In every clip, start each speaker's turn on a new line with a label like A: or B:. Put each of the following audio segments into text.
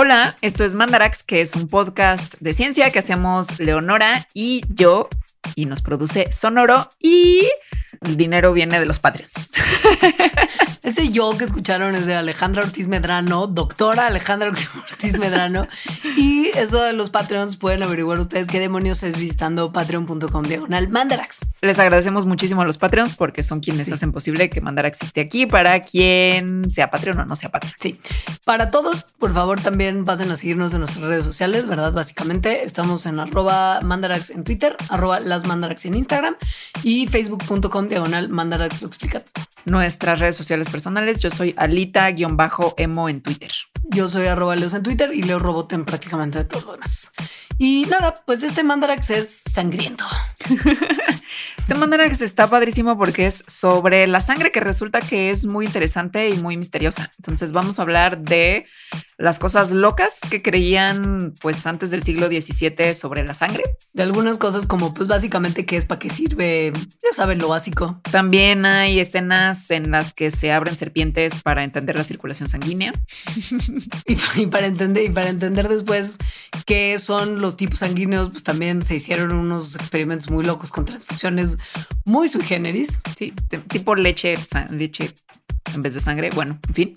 A: Hola, esto es Mandarax, que es un podcast de ciencia que hacemos Leonora y yo, y nos produce Sonoro, y el dinero viene de los Patreons.
B: Ese yo que escucharon es de Alejandra Ortiz Medrano, doctora Alejandra Ortiz Medrano. Y eso de los Patreons pueden averiguar ustedes qué demonios es visitando patreon.com diagonal Mandarax.
A: Les agradecemos muchísimo a los Patreons porque son quienes hacen posible que Mandarax esté aquí para quien sea Patreon o no sea Patreon.
B: Sí. Para todos, por favor, también pasen a seguirnos en nuestras redes sociales, ¿verdad? Básicamente estamos en arroba Mandarax en Twitter, arroba las Mandarax en Instagram y facebook.com diagonal Mandarax lo explica
A: Nuestras redes sociales personales, yo soy Alita-emo en Twitter.
B: Yo soy arroba Leos en Twitter y Leo Robot en prácticamente todo lo demás. Y nada, pues este Mandarax es sangriento.
A: este Mandarax está padrísimo porque es sobre la sangre que resulta que es muy interesante y muy misteriosa. Entonces vamos a hablar de las cosas locas que creían pues antes del siglo XVII sobre la sangre.
B: De algunas cosas como pues básicamente qué es, para qué sirve, ya saben lo básico.
A: También hay escenas en las que se abren serpientes para entender la circulación sanguínea.
B: y, para entender, y para entender después qué son los tipos sanguíneos, pues también se hicieron unos experimentos muy locos con transfusiones muy sui generis.
A: Tipo leche, en vez de sangre. Bueno, en fin.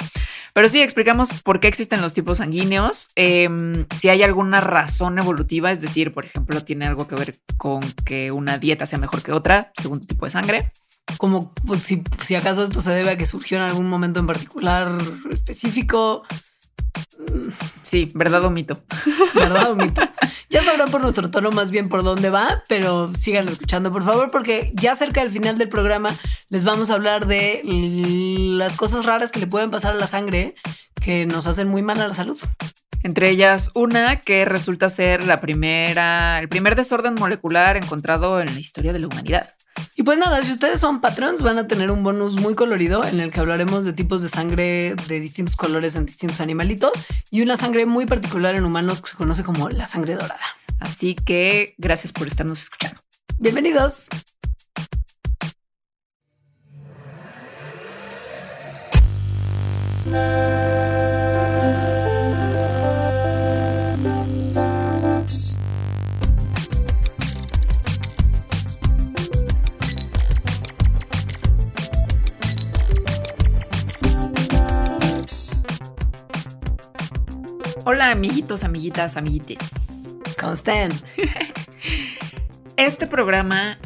A: Pero sí, explicamos por qué existen los tipos sanguíneos, em, si hay alguna razón evolutiva, es decir, por ejemplo, tiene algo que ver con que una dieta sea mejor que otra según tu tipo de sangre.
B: Como pues, si acaso esto se debe a que surgió en algún momento en particular específico.
A: Sí, verdad o mito.
B: Verdad o mito. Ya sabrán por nuestro tono más bien por dónde va, pero sigan escuchando, por favor, porque ya cerca del final del programa les vamos a hablar de las cosas raras que le pueden pasar a la sangre que nos hacen muy mal a la salud.
A: Entre ellas, una que resulta ser la primera, el primer desorden molecular encontrado en la historia de la humanidad.
B: Y pues nada, si ustedes son patrons, van a tener un bonus muy colorido en el que hablaremos de tipos de sangre de distintos colores en distintos animalitos y una sangre muy particular en humanos que se conoce como la sangre dorada.
A: Así que gracias por estarnos escuchando.
B: Bienvenidos.
A: Hola amiguitos, amiguitas, amiguites.
B: ¿Cómo están?
A: Este programa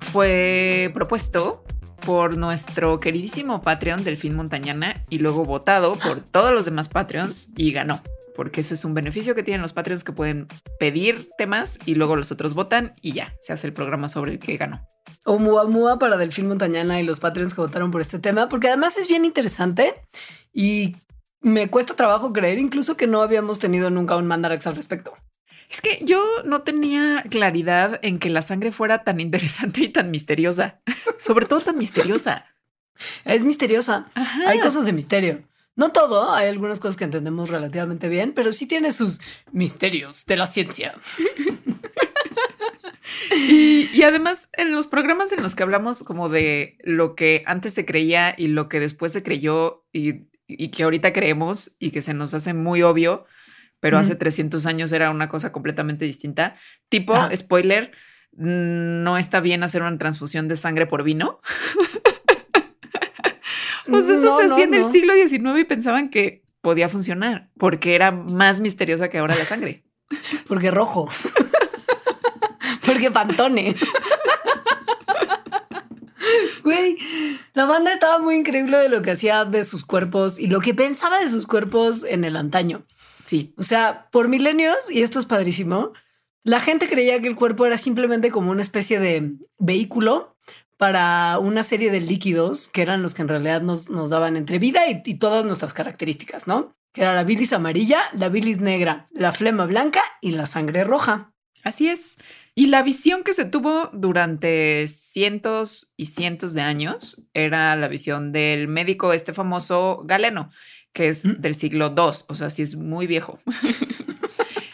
A: fue propuesto por nuestro queridísimo Patreon Delfín Montañana y luego votado por todos los demás Patreons y ganó. Porque eso es un beneficio que tienen los Patreons que pueden pedir temas y luego los otros votan y ya, se hace el programa sobre el que ganó.
B: O mua mua para Delfín Montañana y los Patreons que votaron por este tema, porque además es bien interesante y me cuesta trabajo creer incluso que no habíamos tenido nunca un mandarax al respecto.
A: Es que yo no tenía claridad en que la sangre fuera tan interesante y tan misteriosa. Sobre todo tan misteriosa.
B: Es misteriosa. Hay cosas de misterio. No todo, hay algunas cosas que entendemos relativamente bien, pero sí tiene sus misterios de la ciencia.
A: y, y, además, en los programas en los que hablamos como de lo que antes se creía y lo que después se creyó y y que ahorita creemos y que se nos hace muy obvio, pero hace 300 años era una cosa completamente distinta. Tipo, spoiler, no está bien hacer una transfusión de sangre por vino. pues eso se hacía en el siglo XIX y pensaban que podía funcionar porque era más misteriosa que ahora la sangre.
B: Porque rojo. porque pantone. Güey, la banda estaba muy increíble de lo que hacía de sus cuerpos y lo que pensaba de sus cuerpos en el antaño.
A: Sí.
B: O sea, por milenios, y esto es padrísimo, la gente creía que el cuerpo era simplemente como una especie de vehículo para una serie de líquidos que eran los que en realidad nos, nos daban entre vida y, y todas nuestras características, ¿no? Que era la bilis amarilla, la bilis negra, la flema blanca y la sangre roja.
A: Así es. Y la visión que se tuvo durante cientos y cientos de años era la visión del médico este famoso Galeno, que es mm. del siglo II, o sea, sí es muy viejo.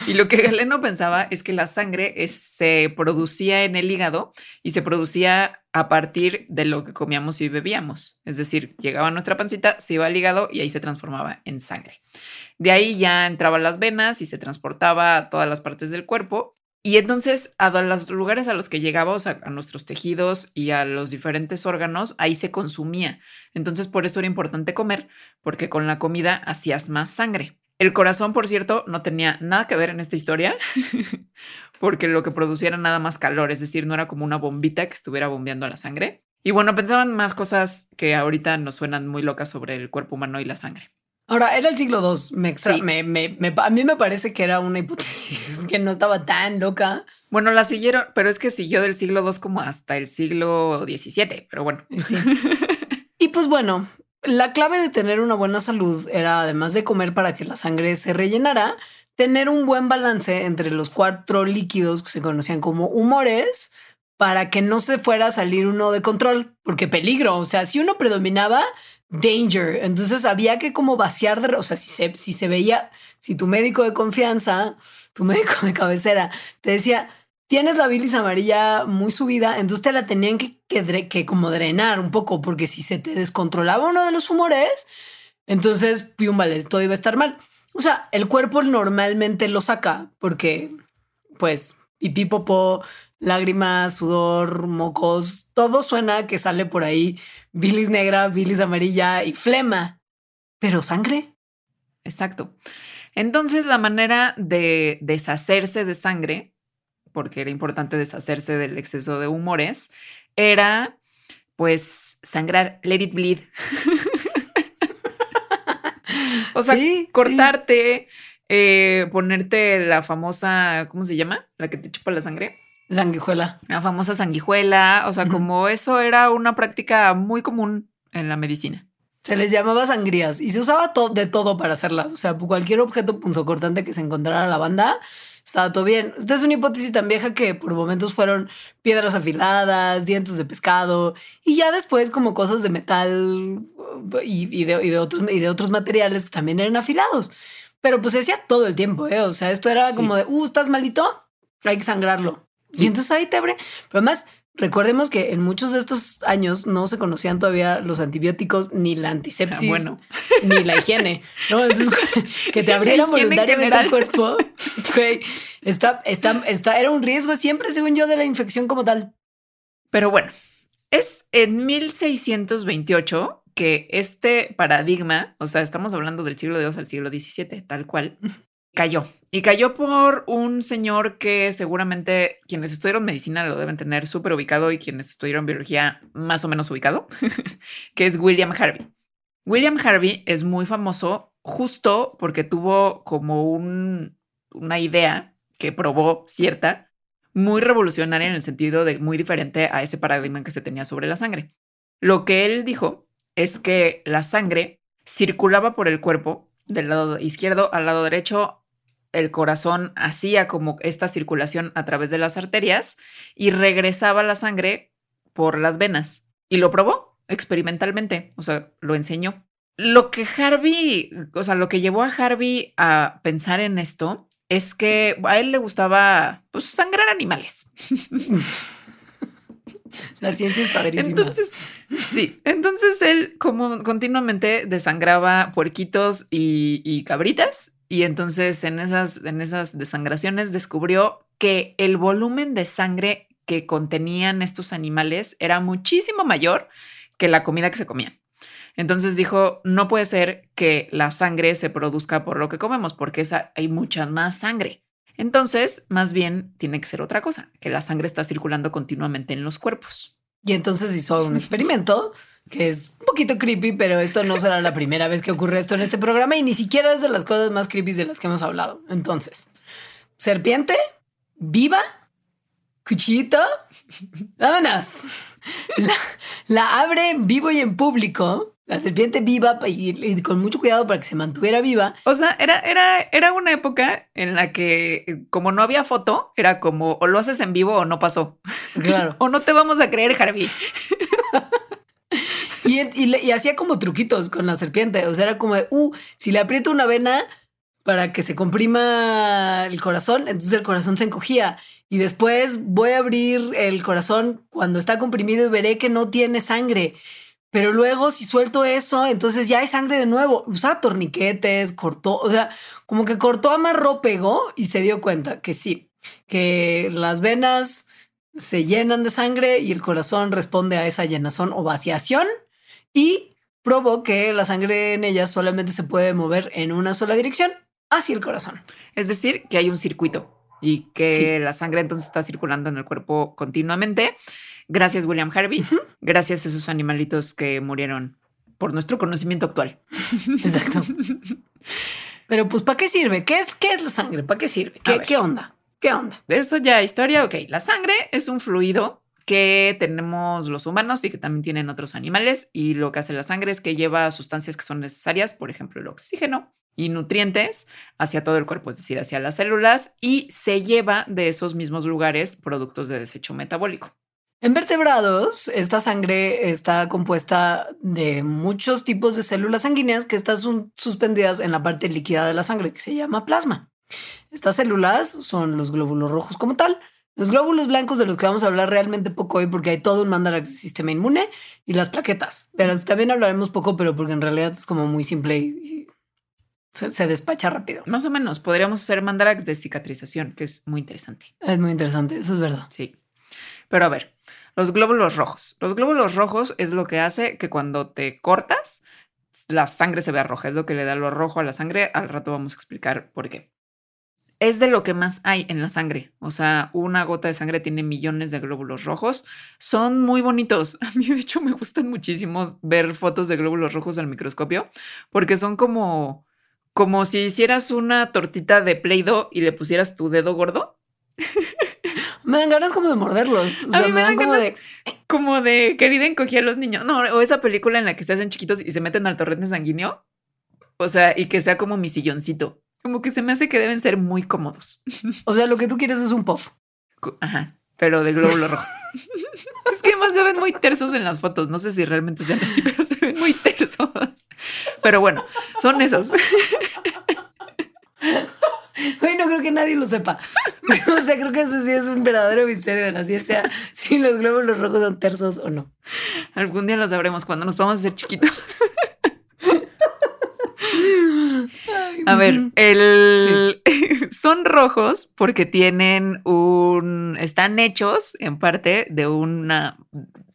A: Y lo que Galeno pensaba es que la sangre se producía en el hígado y se producía a partir de lo que comíamos y bebíamos. Es decir, llegaba a nuestra pancita, se iba al hígado y ahí se transformaba en sangre. De ahí ya entraba a las venas y se transportaba a todas las partes del cuerpo. Y entonces a los lugares a los que sea, a nuestros tejidos y a los diferentes órganos, ahí se consumía. Entonces por eso era importante comer, porque con la comida hacías más sangre. El corazón, por cierto, no tenía nada que ver en esta historia, porque lo que producía era nada más calor, es decir, no era como una bombita que estuviera bombeando la sangre. Y bueno, pensaban más cosas que ahorita nos suenan muy locas sobre el cuerpo humano y la sangre.
B: Ahora, era el siglo II. Me, me, a mí me parece que era una hipótesis que no estaba tan loca.
A: Bueno, la siguieron, pero es que siguió del siglo II como hasta el siglo XVII, pero bueno. Sí.
B: y pues bueno, la clave de tener una buena salud era, además de comer para que la sangre se rellenara, tener un buen balance entre los cuatro líquidos que se conocían como humores para que no se fuera a salir uno de control, porque peligro, o sea, si uno predominaba, danger, entonces había que como vaciar, de, o sea, si se, veía, si tu médico de confianza, tu médico de cabecera, te decía, tienes la bilis amarilla muy subida, entonces te la tenían que, que, como drenar un poco, porque si se te descontrolaba uno de los humores, entonces, pium, vale, todo iba a estar mal. O sea, el cuerpo normalmente lo saca, porque, pues, pipí, popó, lágrimas, sudor, mocos, todo suena que sale por ahí bilis negra, bilis amarilla y flema. Pero sangre.
A: Exacto. Entonces, la manera de deshacerse de sangre porque era importante deshacerse del exceso de humores, era pues sangrar, let it bleed. o sea, cortarte, eh, ponerte la famosa, ¿cómo se llama? La que te chupa la sangre.
B: Sanguijuela.
A: La famosa sanguijuela. O sea, como eso era una práctica muy común en la medicina.
B: Se les llamaba sangrías y se usaba de todo para hacerlas. O sea, cualquier objeto punzocortante que se encontrara a la banda estaba todo bien. Esta es una hipótesis tan vieja que por momentos fueron piedras afiladas, dientes de pescado y ya después como cosas de metal y, de, otros, y de otros materiales que también eran afilados. Pero pues se hacía todo el tiempo, ¿eh? O sea, esto era como de, uh, ¿estás malito? Hay que sangrarlo. Y entonces ahí te abre. Pero además, Recordemos que en muchos de estos años no se conocían todavía los antibióticos, ni la antisepsis, bueno. ni la higiene. ¿no? Entonces, que te abrieran voluntariamente el cuerpo, está, está, está, era un riesgo siempre, según yo, de la infección como tal.
A: Pero bueno, es en 1628 que este paradigma, o sea, estamos hablando del siglo II al siglo XVII, tal cual, cayó. Y cayó por un señor que seguramente quienes estudiaron medicina lo deben tener súper ubicado y quienes estudiaron biología más o menos ubicado, que es William Harvey. William Harvey es muy famoso justo porque tuvo como un, una idea que probó cierta, muy revolucionaria en el sentido de muy diferente a ese paradigma que se tenía sobre la sangre. Lo que él dijo es que la sangre circulaba por el cuerpo del lado izquierdo al lado derecho el corazón hacía como esta circulación a través de las arterias y regresaba la sangre por las venas. Y lo probó experimentalmente, o sea, lo enseñó. Lo que Harvey, o sea, lo que llevó a Harvey a pensar en esto es que a él le gustaba pues, sangrar animales.
B: La ciencia es padrísima.
A: Entonces, sí, entonces él como continuamente desangraba puerquitos y, y cabritas y entonces en esas, en esas desangraciones descubrió que el volumen de sangre que contenían estos animales era muchísimo mayor que la comida que se comían. Entonces dijo, no puede ser que la sangre se produzca por lo que comemos, porque esa, hay mucha más sangre. Entonces, más bien, tiene que ser otra cosa, que la sangre está circulando continuamente en los cuerpos.
B: Y entonces hizo un experimento que es un poquito creepy, pero esto no será la primera vez que ocurre esto en este programa y ni siquiera es de las cosas más creepy de las que hemos hablado. Entonces, serpiente, viva, cuchillito, vámonos. La, la abre en vivo y en público la serpiente viva y, con mucho cuidado para que se mantuviera viva.
A: O sea, era, era, era una época en la que, como no había foto, era como o lo haces en vivo o no pasó.
B: Claro.
A: o no te vamos a creer, Harvey.
B: y, y, hacía como truquitos con la serpiente. O sea, era como de, uh, si le aprieto una vena, para que se comprima el corazón, entonces el corazón se encogía. Y después voy a abrir el corazón cuando está comprimido y veré que no tiene sangre. Pero luego si suelto eso, entonces ya hay sangre de nuevo. Usa torniquetes, cortó, o sea, como que cortó, amarró, pegó y se dio cuenta que sí, que las venas se llenan de sangre y el corazón responde a esa llenazón o vaciación y probó que la sangre en ellas solamente se puede mover en una sola dirección hacia el corazón.
A: Es decir, que hay un circuito y que la sangre entonces está circulando en el cuerpo continuamente. Gracias, William Harvey. Gracias a esos animalitos que murieron por nuestro conocimiento actual.
B: Exacto. Pero pues, ¿para qué sirve? ¿Qué es, qué es la sangre? ¿Para qué sirve? ¿Qué, ¿Qué onda? ¿Qué onda?
A: De eso ya historia. Ok, la sangre es un fluido que tenemos los humanos y que también tienen otros animales. Y lo que hace la sangre es que lleva sustancias que son necesarias, por ejemplo, el oxígeno, y nutrientes hacia todo el cuerpo, es decir, hacia las células, y se lleva de esos mismos lugares productos de desecho metabólico.
B: En vertebrados, esta sangre está compuesta de muchos tipos de células sanguíneas que están suspendidas en la parte líquida de la sangre, que se llama plasma. Estas células son los glóbulos rojos como tal, los glóbulos blancos de los que vamos a hablar realmente poco hoy porque hay todo un mandarax de sistema inmune y las plaquetas, que también hablaremos poco, pero porque en realidad es como muy simple y, se, despacha rápido.
A: Más o menos, podríamos hacer mandarax de cicatrización, que es muy interesante.
B: Es muy interesante, eso es verdad.
A: Sí. Pero a ver, los glóbulos rojos. Los glóbulos rojos es lo que hace que cuando te cortas, la sangre se vea roja. Es lo que le da lo rojo a la sangre. Al rato vamos a explicar por qué. Es de lo que más hay en la sangre. O sea, una gota de sangre tiene millones de glóbulos rojos. Son muy bonitos. A mí, de hecho, me gustan muchísimo ver fotos de glóbulos rojos al microscopio porque son como como si hicieras una tortita de Play-Doh y le pusieras tu dedo gordo.
B: Me dan ganas como de morderlos.
A: a mí me, dan, como de... Como de querida encogía a los niños. No, o esa película en la que se hacen chiquitos y se meten al torrente sanguíneo. O sea, y que sea como mi silloncito. Como que se me hace que deben ser muy cómodos.
B: O sea, lo que tú quieres es un puff.
A: Ajá, pero de glóbulo rojo. es que además se ven muy tersos en las fotos. No sé si realmente sean así, pero se ven muy tersos. Pero bueno, son esos.
B: Güey, no creo que nadie lo sepa. O sea, creo que eso sí es un verdadero misterio de la ciencia, si los glóbulos rojos son tersos o no.
A: Algún día lo sabremos cuando nos vamos a hacer chiquitos. A ver, el... son rojos porque tienen un... están hechos en parte de una...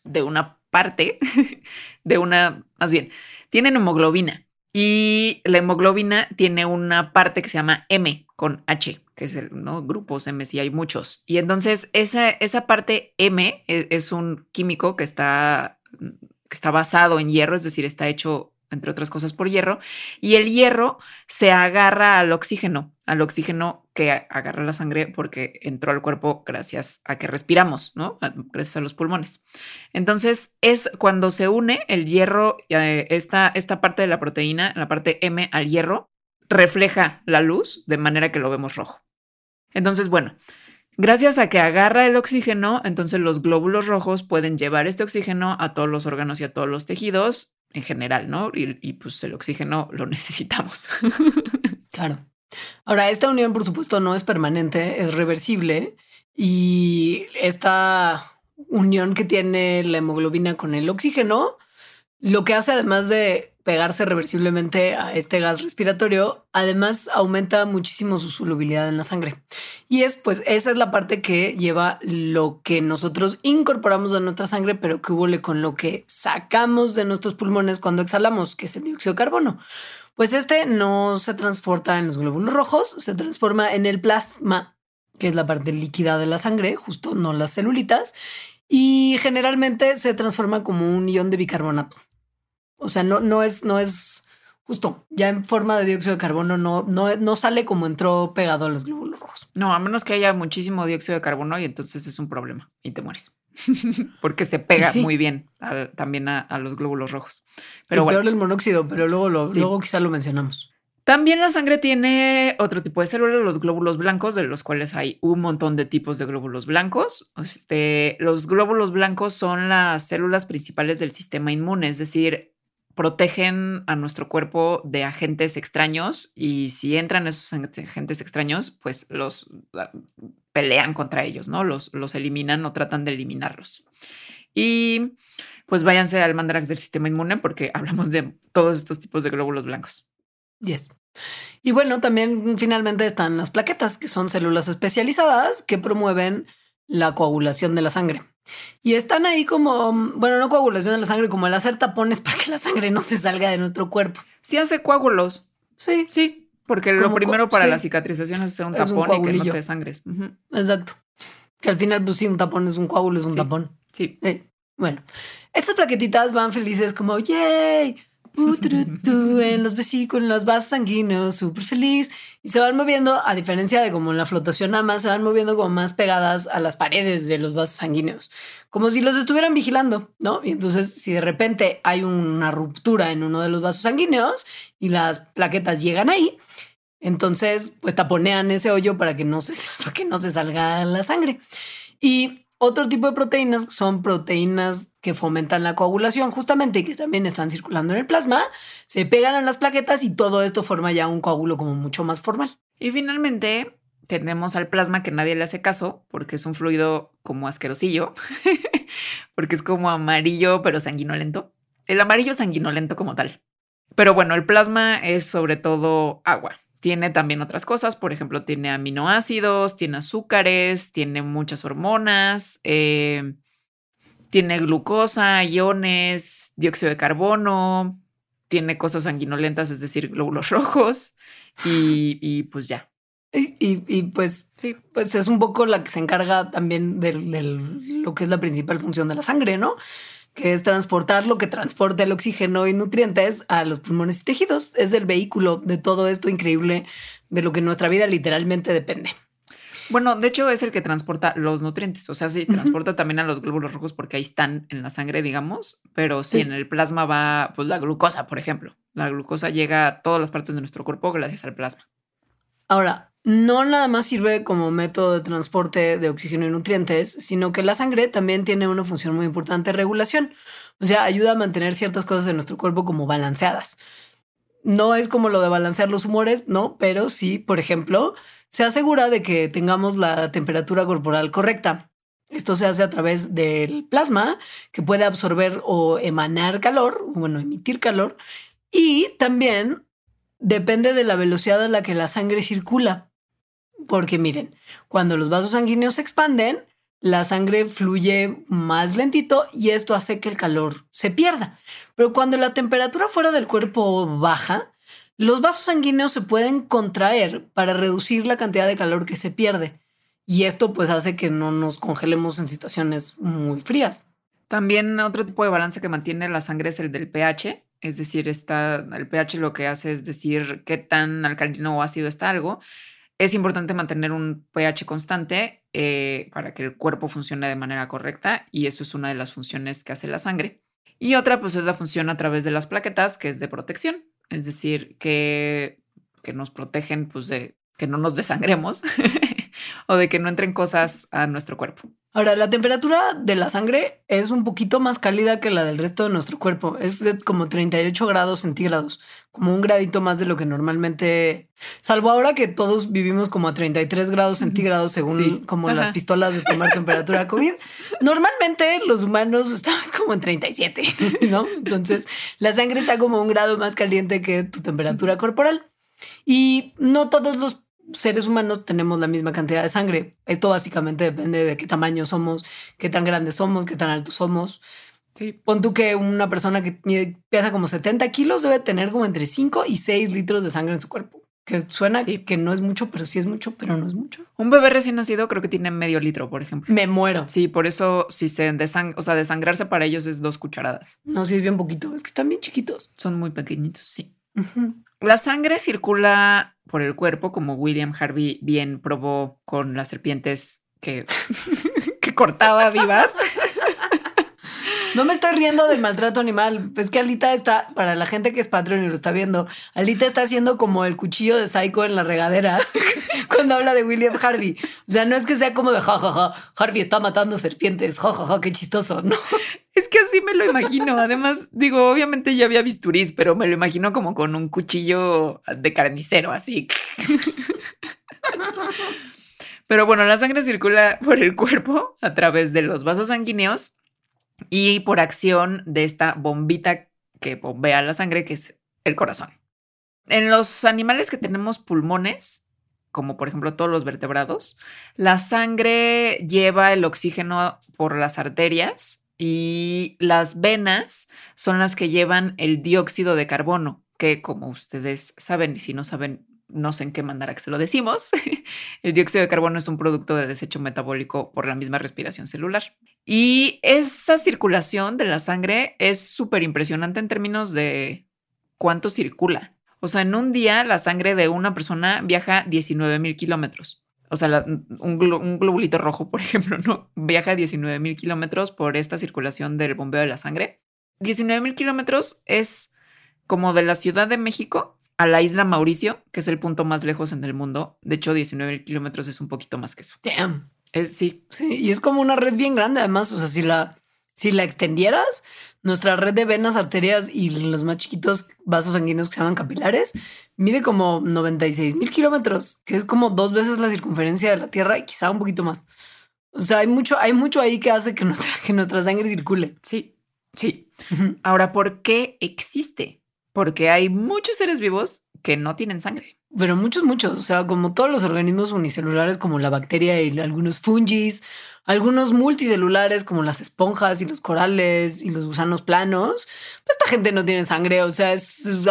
A: de una parte, de una... más bien, tienen hemoglobina. Y la hemoglobina tiene una parte que se llama M con H, que es el, ¿no? Grupos M, si hay muchos. Y entonces esa, esa parte M es, es, un químico que está, que está basado en hierro, es decir, está hecho entre otras cosas por hierro, y el hierro se agarra al oxígeno, al oxígeno que agarra la sangre porque entró al cuerpo gracias a que respiramos, ¿no? Gracias a los pulmones. Entonces, es cuando se une el hierro, eh, esta, esta parte de la proteína, la parte M al hierro, refleja la luz de manera que lo vemos rojo. Entonces, bueno, Gracias a que agarra el oxígeno, entonces los glóbulos rojos pueden llevar este oxígeno a todos los órganos y a todos los tejidos en general, ¿no? Y, pues el oxígeno lo necesitamos.
B: claro. Ahora, esta unión, por supuesto, no es permanente, es reversible y esta unión que tiene la hemoglobina con el oxígeno, lo que hace además de pegarse reversiblemente a este gas respiratorio, además aumenta muchísimo su solubilidad en la sangre. Y es pues esa es la parte que lleva lo que nosotros incorporamos a nuestra sangre, pero que hubo con lo que sacamos de nuestros pulmones cuando exhalamos, que es el dióxido de carbono. Pues este no se transporta en los glóbulos rojos, se transforma en el plasma, que es la parte líquida de la sangre, justo no las celulitas, y generalmente se transforma como un ion de bicarbonato. O sea, no, no es, no es justo, ya en forma de dióxido de carbono no, no, no sale como entró pegado a los glóbulos rojos.
A: No, a menos que haya muchísimo dióxido de carbono y entonces es un problema y te mueres. Porque se pega muy bien también a, los glóbulos rojos.
B: Pero bueno. peor el monóxido, pero luego, lo, luego quizá lo mencionamos.
A: También la sangre tiene otro tipo de células, los glóbulos blancos, de los cuales hay un montón de tipos de glóbulos blancos. Este, los glóbulos blancos son las células principales del sistema inmune, es decir, protegen a nuestro cuerpo de agentes extraños y si entran esos agentes extraños, pues los ah, pelean contra ellos, ¿no? Los, los eliminan o tratan de eliminarlos. Y pues váyanse al mandarax del sistema inmune porque hablamos de todos estos tipos de glóbulos blancos.
B: Yes. Y bueno, también finalmente están las plaquetas, que son células especializadas que promueven la coagulación de la sangre. Y están ahí como, bueno, no coagulación de la sangre, como el hacer tapones para que la sangre no se salga de nuestro cuerpo.
A: Sí hace coágulos.
B: Sí.
A: Sí, porque lo primero para la cicatrización es hacer un tapón y que no te sangres.
B: Exacto. Que al final, pues sí, un tapón es un coágulo, es un tapón.
A: Sí.
B: Bueno, estas plaquetitas van felices como, ¡yay! En los vesículos, en los vasos sanguíneos, súper feliz. Y se van moviendo, a diferencia de como en la flotación nada más, se van moviendo como más pegadas a las paredes de los vasos sanguíneos, como si los estuvieran vigilando, ¿no? Y entonces, si de repente hay una ruptura en uno de los vasos sanguíneos y las plaquetas llegan ahí, entonces, pues taponean ese hoyo para que no se, para que no se salga la sangre. Y otro tipo de proteínas son proteínas que fomentan la coagulación, justamente, que también están circulando en el plasma, se pegan a las plaquetas y todo esto forma ya un coágulo como mucho más formal.
A: Y finalmente tenemos al plasma que nadie le hace caso porque es un fluido como asquerosillo, porque es como amarillo pero sanguinolento. El amarillo sanguinolento como tal. Pero bueno, el plasma es sobre todo agua. Tiene también otras cosas, por ejemplo, tiene aminoácidos, tiene azúcares, tiene muchas hormonas, eh, tiene glucosa, iones, dióxido de carbono, tiene cosas sanguinolentas, es decir, glóbulos rojos, y, pues ya.
B: Y, pues sí, pues es un poco la que se encarga también de lo que es la principal función de la sangre, ¿no? Que es transportar lo que transporta el oxígeno y nutrientes a los pulmones y tejidos. Es el vehículo de todo esto increíble de lo que nuestra vida literalmente depende.
A: Bueno, de hecho es el que transporta los nutrientes, o sea, sí, transporta también a los glóbulos rojos porque ahí están en la sangre, digamos, pero sí, en el plasma va, pues la glucosa, por ejemplo. La glucosa llega a todas las partes de nuestro cuerpo gracias al plasma.
B: Ahora, no nada más sirve como método de transporte de oxígeno y nutrientes, sino que la sangre también tiene una función muy importante de regulación. O sea, ayuda a mantener ciertas cosas en nuestro cuerpo como balanceadas. No es como lo de balancear los humores, no, pero sí, por ejemplo, se asegura de que tengamos la temperatura corporal correcta. Esto se hace a través del plasma, que puede absorber o emanar calor, bueno, emitir calor, y también depende de la velocidad a la que la sangre circula. Porque miren, cuando los vasos sanguíneos se expanden, la sangre fluye más lentito y esto hace que el calor se pierda. Pero cuando la temperatura fuera del cuerpo baja, los vasos sanguíneos se pueden contraer para reducir la cantidad de calor que se pierde. Y esto pues hace que no nos congelemos en situaciones muy frías.
A: También otro tipo de balance que mantiene la sangre es el del pH, es decir, está, el pH lo que hace es decir qué tan alcalino o ácido está algo. Es importante mantener un pH constante eh, para que el cuerpo funcione de manera correcta y eso es una de las funciones que hace la sangre. Y otra pues es la función a través de las plaquetas, que es de protección, es decir, que, que nos protegen pues de que no nos desangremos o de que no entren cosas a nuestro cuerpo.
B: Ahora, la temperatura de la sangre es un poquito más cálida que la del resto de nuestro cuerpo. Es como 38 grados centígrados, como un gradito más de lo que normalmente, salvo ahora que todos vivimos como a 33 grados centígrados según como las pistolas de tomar temperatura COVID. Normalmente los humanos estamos como en 37, ¿no? Entonces, la sangre está como un grado más caliente que tu temperatura corporal. Y no todos los seres humanos tenemos la misma cantidad de sangre. Esto básicamente depende de qué tamaño somos, qué tan grandes somos, qué tan altos somos. Sí. Pon tú que una persona que pesa como 70 kilos debe tener como entre 5 y 6 litros de sangre en su cuerpo. Que suena que no es mucho, pero sí es mucho, pero no es mucho.
A: Un bebé recién nacido creo que tiene medio litro, por ejemplo.
B: Me muero.
A: Sí, por eso si se desang o sea, desangrarse para ellos es dos cucharadas.
B: No, sí es bien poquito. Es que están bien chiquitos.
A: Son muy pequeñitos, sí. La sangre circula por el cuerpo, como William Harvey bien probó con las serpientes que, que cortaba vivas.
B: No me estoy riendo del maltrato animal. Es que Alita está, para la gente que es patrón y lo está viendo, Alita está haciendo como el cuchillo de Psycho en la regadera cuando habla de William Harvey. O sea, no es que sea como de jajaja, Harvey está matando serpientes, jajaja, qué chistoso, ¿no?
A: Es que así me lo imagino. Además, digo, obviamente ya había bisturís, pero me lo imagino como con un cuchillo de carnicero, así. Pero bueno, la sangre circula por el cuerpo a través de los vasos sanguíneos y por acción de esta bombita que bombea la sangre, que es el corazón. En los animales que tenemos pulmones, como por ejemplo todos los vertebrados, la sangre lleva el oxígeno por las arterias y las venas son las que llevan el dióxido de carbono, que como ustedes saben, y si no saben, no sé en qué manera que se lo decimos, el dióxido de carbono es un producto de desecho metabólico por la misma respiración celular. Y esa circulación de la sangre es súper impresionante en términos de cuánto circula. O sea, en un día la sangre de una persona viaja 19 mil kilómetros. O sea, un, globulito rojo, por ejemplo, ¿no? Viaja 19 mil kilómetros por esta circulación del bombeo de la sangre. 19 mil kilómetros es como de la Ciudad de México a la isla Mauricio, que es el punto más lejos en el mundo. De hecho, 19 kilómetros es un poquito más que eso.
B: Damn.
A: Es, sí.
B: Sí, y es como una red bien grande, además. O sea, si la, si la extendieras, nuestra red de venas, arterias y los más chiquitos vasos sanguíneos que se llaman capilares mide como 96 mil kilómetros, que es como dos veces la circunferencia de la Tierra y quizá un poquito más. O sea, hay mucho, hay mucho ahí que hace que nuestra, que nuestra sangre circule.
A: Sí, sí. Ahora, ¿por qué existe? porque hay muchos seres vivos que no tienen sangre.
B: Pero muchos, muchos, o sea, como todos los organismos unicelulares como la bacteria y algunos fungis, algunos multicelulares como las esponjas y los corales y los gusanos planos, pues esta gente no tiene sangre, o sea,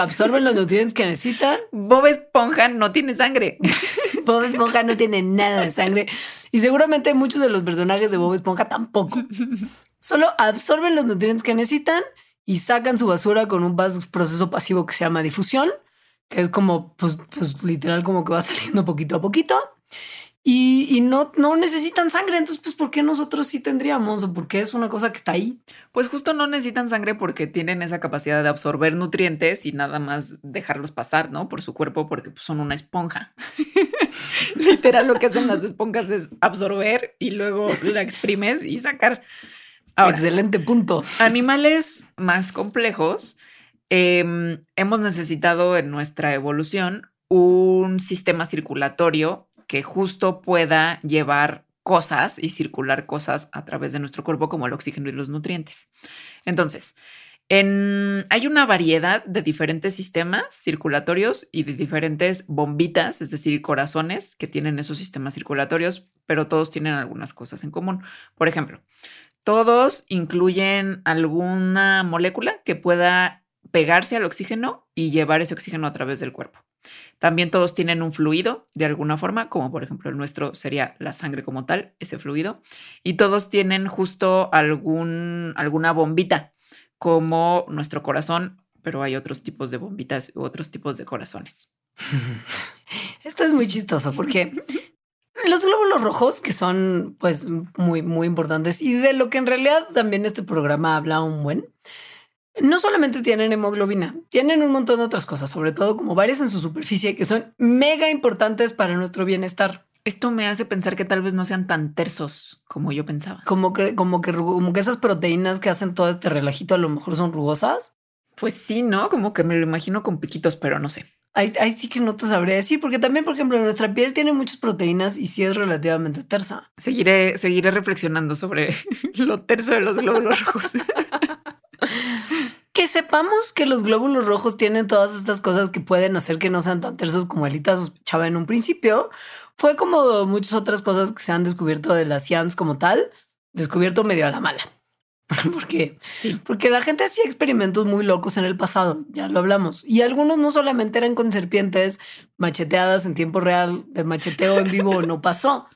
B: absorben los nutrientes que necesitan.
A: Bob Esponja no tiene sangre.
B: Bob Esponja no tiene nada de sangre y seguramente muchos de los personajes de Bob Esponja tampoco. Solo absorben los nutrientes que necesitan y sacan su basura con un proceso pasivo que se llama difusión, que es como, pues, pues literal como que va saliendo poquito a poquito. Y, no, no necesitan sangre, entonces, pues, ¿por qué nosotros sí tendríamos? ¿O por qué es una cosa que está ahí?
A: Pues justo no necesitan sangre porque tienen esa capacidad de absorber nutrientes y nada más dejarlos pasar, ¿no? Por su cuerpo, porque pues, son una esponja. Literal, lo que hacen las esponjas es absorber y luego la exprimes y sacar.
B: Excelente punto.
A: Animales más complejos, em, hemos necesitado en nuestra evolución un sistema circulatorio que justo pueda llevar cosas y circular cosas a través de nuestro cuerpo como el oxígeno y los nutrientes. Entonces, hay una variedad de diferentes sistemas circulatorios y de diferentes bombitas, es decir, corazones que tienen esos sistemas circulatorios, pero todos tienen algunas cosas en común. Por ejemplo, todos incluyen alguna molécula que pueda pegarse al oxígeno y llevar ese oxígeno a través del cuerpo. También todos tienen un fluido de alguna forma, como por ejemplo el nuestro sería la sangre como tal, ese fluido. Y todos tienen justo algún, alguna bombita, como nuestro corazón, pero hay otros tipos de bombitas u otros tipos de corazones.
B: Esto es muy chistoso porque los glóbulos rojos, que son pues muy, muy importantes y de lo que en realidad también este programa habla un buen, no solamente tienen hemoglobina, tienen un montón de otras cosas, sobre todo como varias en su superficie que son mega importantes para nuestro bienestar.
A: Esto me hace pensar que tal vez no sean tan tersos como yo pensaba.
B: Como que, como que, como que esas proteínas que hacen todo este relajito a lo mejor son rugosas.
A: Pues sí, ¿no? Como que me lo imagino con piquitos, pero no sé.
B: Ahí, sí que no te sabría decir, porque también, por ejemplo, nuestra piel tiene muchas proteínas y sí es relativamente tersa.
A: Seguiré, seguiré reflexionando sobre lo terso de los glóbulos rojos.
B: que sepamos que los glóbulos rojos tienen todas estas cosas que pueden hacer que no sean tan tersos como Elita sospechaba en un principio, fue como muchas otras cosas que se han descubierto de la ciencia como tal, descubierto medio a la mala. porque, sí. porque la gente hacía experimentos muy locos en el pasado, ya lo hablamos. Y algunos no solamente eran con serpientes macheteadas en tiempo real, de macheteo en vivo no pasó.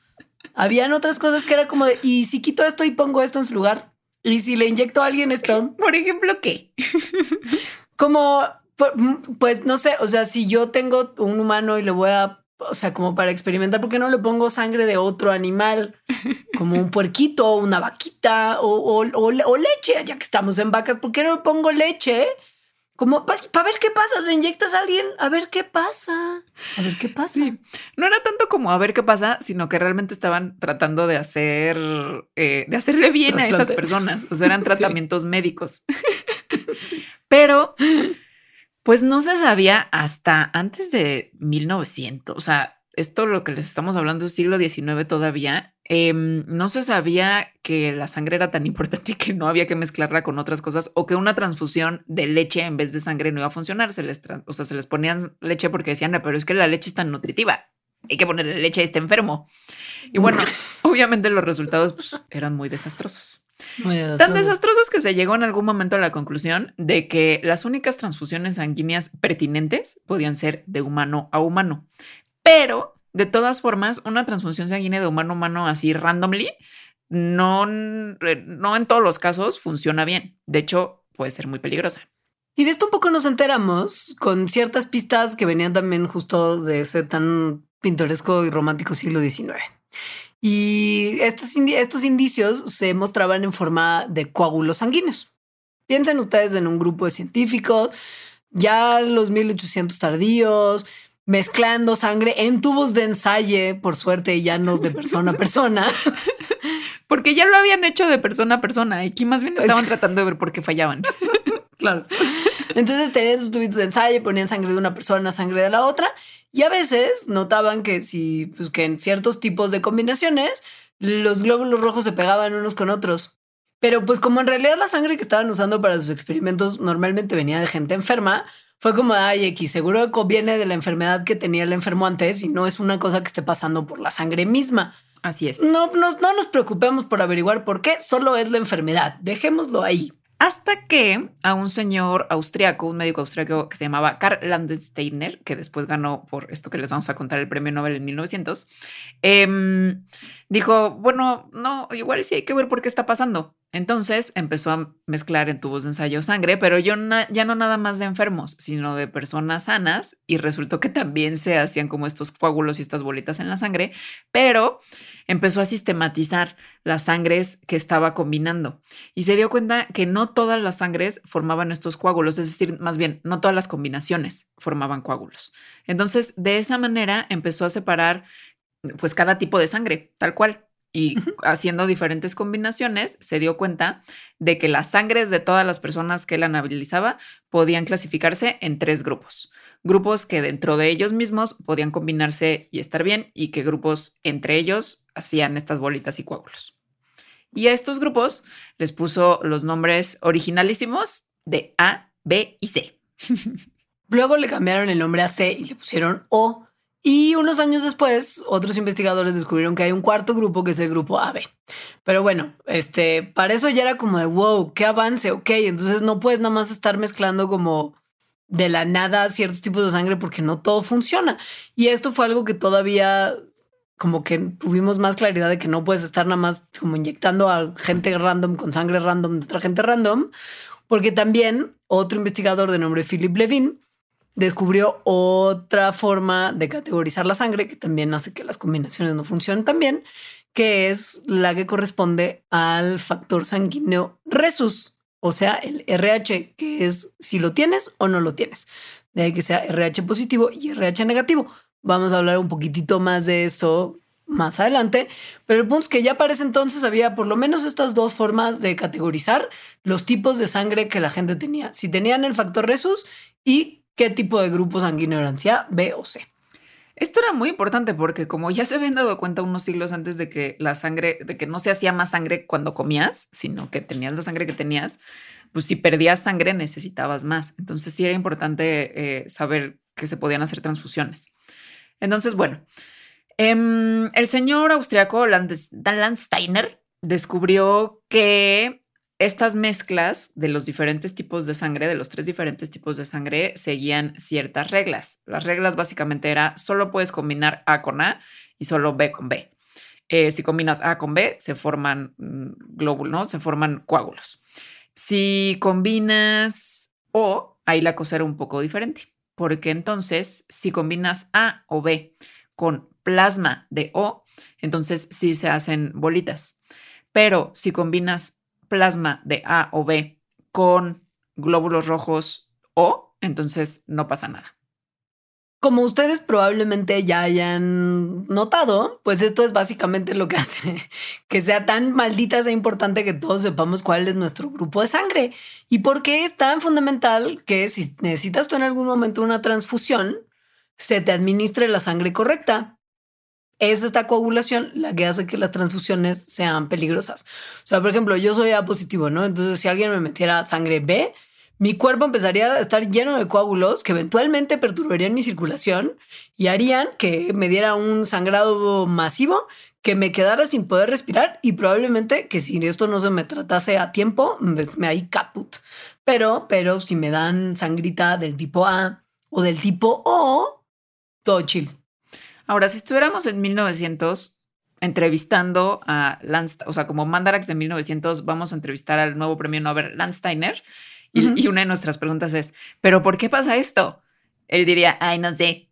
B: Habían otras cosas que era como de, y si quito esto y pongo esto en su lugar, y si le inyecto a alguien esto.
A: Por ejemplo, ¿qué?
B: como, pues no sé, o sea, si yo tengo un humano y le voy a o sea, como para experimentar, ¿por qué no le pongo sangre de otro animal? Como un puerquito, una vaquita o, o, leche, ya que estamos en vacas, ¿por qué no le pongo leche Como para ver qué pasa, se inyectas a alguien, a ver qué pasa, a ver qué pasa.
A: Sí, no era tanto como a ver qué pasa, sino que realmente estaban tratando de hacer, eh, de hacerle bien a esas personas. O sea, eran tratamientos médicos. Pero, pues no se sabía hasta antes de 1900. O sea, esto lo que les estamos hablando es siglo XIX todavía. Em, no se sabía que la sangre era tan importante que no había que mezclarla con otras cosas o que una transfusión de leche en vez de sangre no iba a funcionar. Se les, o sea, se les ponían leche porque decían, pero es que la leche es tan nutritiva. Hay que ponerle leche a este enfermo. Y bueno, obviamente los resultados pues, eran muy desastrosos. Muy desastrosos. Tan desastrosos que se llegó en algún momento a la conclusión de que las únicas transfusiones sanguíneas pertinentes podían ser de humano a humano. Pero, de todas formas, una transfusión sanguínea de humano a humano así randomly, no, no en todos los casos funciona bien. De hecho, puede ser muy peligrosa.
B: Y de esto un poco nos enteramos con ciertas pistas que venían también justo de ese tan pintoresco y romántico siglo XIX. Y estos, estos indicios se mostraban en forma de coágulos sanguíneos. Piensen ustedes en un grupo de científicos, ya los 1800 tardíos, mezclando sangre en tubos de ensayo, por suerte ya no de persona a persona.
A: Porque ya lo habían hecho de persona a persona. Aquí más bien estaban tratando de ver por qué fallaban.
B: claro. Entonces tenían sus tubitos de ensayo, ponían sangre de una persona, sangre de la otra. Y a veces notaban que si, pues que en ciertos tipos de combinaciones, los glóbulos rojos se pegaban unos con otros. Pero pues como en realidad la sangre que estaban usando para sus experimentos normalmente venía de gente enferma, fue como, ay, X, seguro viene de la enfermedad que tenía el enfermo antes y no es una cosa que esté pasando por la sangre misma.
A: Así es.
B: No, no, no nos preocupemos por averiguar por qué, solo es la enfermedad. Dejémoslo ahí.
A: Hasta que a un señor austriaco, un médico austriaco que se llamaba Karl Landsteiner, que después ganó por esto que les vamos a contar el premio Nobel en 1900, em, dijo, bueno, no, igual sí hay que ver por qué está pasando. Entonces empezó a mezclar en tubos de ensayo sangre, pero yo ya no nada más de enfermos, sino de personas sanas, y resultó que también se hacían como estos coágulos y estas bolitas en la sangre, pero empezó a sistematizar las sangres que estaba combinando y se dio cuenta que no todas las sangres formaban estos coágulos, es decir, más bien, no todas las combinaciones formaban coágulos. Entonces, de esa manera empezó a separar pues cada tipo de sangre, tal cual. Y haciendo diferentes combinaciones, se dio cuenta de que las sangres de todas las personas que él analizaba podían clasificarse en tres grupos grupos que dentro de ellos mismos podían combinarse y estar bien y que grupos entre ellos hacían estas bolitas y coágulos. Y a estos grupos les puso los nombres originalísimos de A, B y C.
B: Luego le cambiaron el nombre a C y le pusieron O. Y unos años después, otros investigadores descubrieron que hay un cuarto grupo que es el grupo AB. Pero bueno, este, para eso ya era como de wow, qué avance, ok. Entonces no puedes nada más estar mezclando como de la nada ciertos tipos de sangre porque no todo funciona. Y esto fue algo que todavía como que tuvimos más claridad de que no puedes estar nada más como inyectando a gente random con sangre random de otra gente random, porque también otro investigador de nombre Philip Levin descubrió otra forma de categorizar la sangre que también hace que las combinaciones no funcionen tan bien, que es la que corresponde al factor sanguíneo resus o sea, el RH, que es si lo tienes o no lo tienes. De ahí que sea RH positivo y RH negativo. Vamos a hablar un poquitito más de esto más adelante, pero el punto es que ya para ese entonces había por lo menos estas dos formas de categorizar los tipos de sangre que la gente tenía. Si tenían el factor resus y qué tipo de grupo sanguíneo eran, B o C.
A: Esto era muy importante porque como ya se habían dado cuenta unos siglos antes de que la sangre, de que no se hacía más sangre cuando comías, sino que tenías la sangre que tenías, pues si perdías sangre necesitabas más. Entonces sí era importante eh, saber que se podían hacer transfusiones. Entonces, bueno, em, el señor austriaco Landsteiner descubrió que estas mezclas de los diferentes tipos de sangre, de los tres diferentes tipos de sangre, seguían ciertas reglas. Las reglas básicamente era solo puedes combinar A con A y solo B con B. Eh, si combinas A con B, se forman mm, glóbulos, ¿no? Se forman coágulos. Si combinas O, ahí la cosa era un poco diferente, porque entonces si combinas A o B con plasma de O, entonces sí se hacen bolitas. Pero si combinas plasma de A o B con glóbulos rojos O, entonces no pasa nada.
B: Como ustedes probablemente ya hayan notado, pues esto es básicamente lo que hace que sea tan maldita, sea importante que todos sepamos cuál es nuestro grupo de sangre y por qué es tan fundamental que si necesitas tú en algún momento una transfusión, se te administre la sangre correcta. Es esta coagulación la que hace que las transfusiones sean peligrosas. O sea, por ejemplo, yo soy A positivo, ¿no? Entonces, si alguien me metiera sangre B, mi cuerpo empezaría a estar lleno de coágulos que eventualmente perturbarían mi circulación y harían que me diera un sangrado masivo, que me quedara sin poder respirar y probablemente que si esto no se me tratase a tiempo, pues me hay caput. Pero, pero si me dan sangrita del tipo A o del tipo O, todo chill.
A: Ahora, si estuviéramos en 1900 entrevistando a Lance, o sea, como Mandarax de 1900, vamos a entrevistar al nuevo premio Nobel Landsteiner y, una de nuestras preguntas es, ¿pero por qué pasa esto? Él diría, ay, no sé.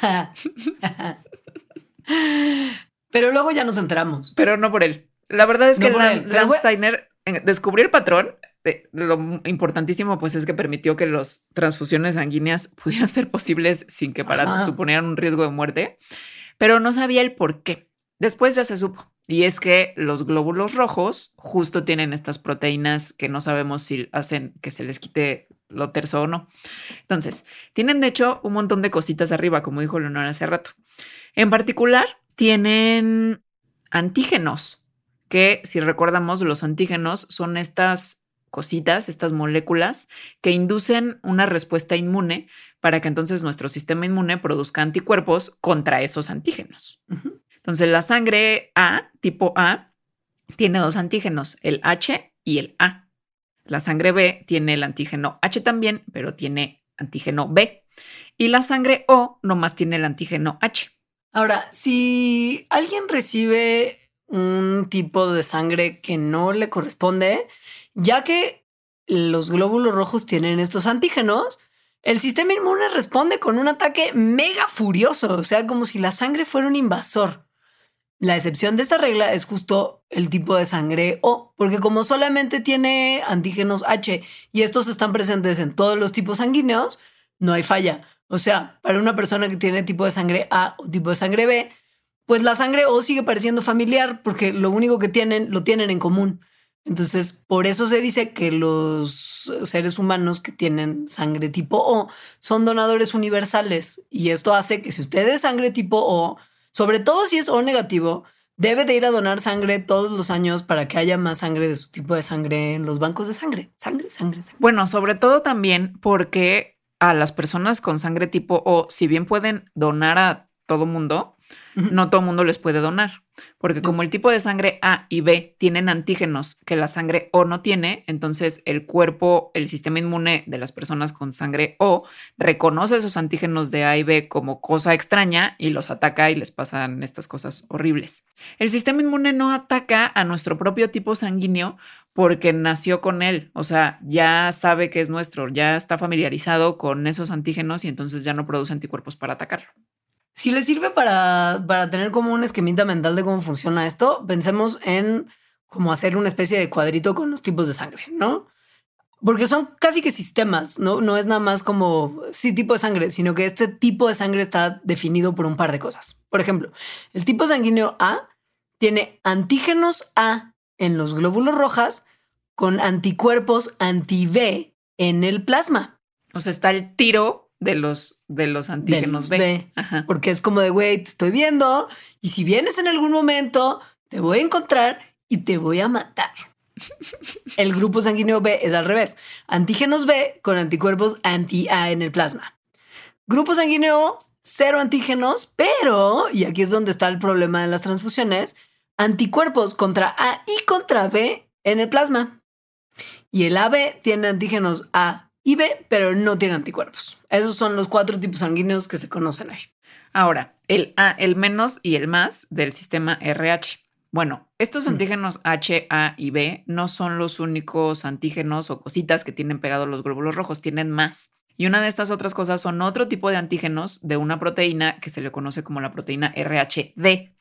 B: Pero luego ya nos enteramos.
A: Pero no por él. La verdad es que Landsteiner descubrió el patrón. Lo importantísimo, pues, es que permitió que las transfusiones sanguíneas pudieran ser posibles sin que para suponieran un riesgo de muerte, pero no sabía el por qué. Después ya se supo. Y es que los glóbulos rojos justo tienen estas proteínas que no sabemos si hacen que se les quite lo terso o no. Entonces, tienen de hecho un montón de cositas arriba, como dijo Leonor hace rato. En particular, tienen antígenos, que si recordamos, los antígenos son estas cositas, estas moléculas que inducen una respuesta inmune para que entonces nuestro sistema inmune produzca anticuerpos contra esos antígenos. Entonces, la sangre A, tipo A, tiene dos antígenos, el H y el A. La sangre B tiene el antígeno H también, pero tiene antígeno B. Y la sangre O nomás tiene el antígeno H.
B: Ahora, si alguien recibe un tipo de sangre que no le corresponde, ya que los glóbulos rojos tienen estos antígenos, el sistema inmune responde con un ataque mega furioso, o sea, como si la sangre fuera un invasor. La excepción de esta regla es justo el tipo de sangre O, porque como solamente tiene antígenos H y estos están presentes en todos los tipos sanguíneos, no hay falla. O sea, para una persona que tiene tipo de sangre A o tipo de sangre B, pues la sangre O sigue pareciendo familiar porque lo único que tienen lo tienen en común. Entonces, por eso se dice que los seres humanos que tienen sangre tipo O son donadores universales y esto hace que si usted es sangre tipo O, sobre todo si es O negativo, debe de ir a donar sangre todos los años para que haya más sangre de su tipo de sangre en los bancos de sangre. Sangre, sangre, sangre.
A: Bueno, sobre todo también porque a las personas con sangre tipo O, si bien pueden donar a todo mundo, no todo mundo les puede donar. Porque como el tipo de sangre A y B tienen antígenos que la sangre O no tiene, entonces el cuerpo, el sistema inmune de las personas con sangre O reconoce esos antígenos de A y B como cosa extraña y los ataca y les pasan estas cosas horribles. El sistema inmune no ataca a nuestro propio tipo sanguíneo porque nació con él, o sea, ya sabe que es nuestro, ya está familiarizado con esos antígenos y entonces ya no produce anticuerpos para atacarlo.
B: Si les sirve para, para tener como un esquemita mental de cómo funciona esto, pensemos en cómo hacer una especie de cuadrito con los tipos de sangre, ¿no? Porque son casi que sistemas, ¿no? No es nada más como sí tipo de sangre, sino que este tipo de sangre está definido por un par de cosas. Por ejemplo, el tipo sanguíneo A tiene antígenos A en los glóbulos rojas con anticuerpos anti-B en el plasma.
A: O sea, está el tiro de los, de los antígenos B.
B: Porque es como de, güey, te estoy viendo y si vienes en algún momento, te voy a encontrar y te voy a matar. el grupo sanguíneo B es al revés. Antígenos B con anticuerpos anti-A en el plasma. Grupo sanguíneo cero antígenos, pero, y aquí es donde está el problema de las transfusiones, anticuerpos contra A y contra B en el plasma. Y el AB tiene antígenos A B, pero no tiene anticuerpos. Esos son los cuatro tipos sanguíneos que se conocen ahí.
A: Ahora, el A, el menos y el más del sistema RH. Bueno, estos mm. antígenos H, A y B no son los únicos antígenos o cositas que tienen pegados los glóbulos rojos, tienen más. Y una de estas otras cosas son otro tipo de antígenos de una proteína que se le conoce como la proteína RHD.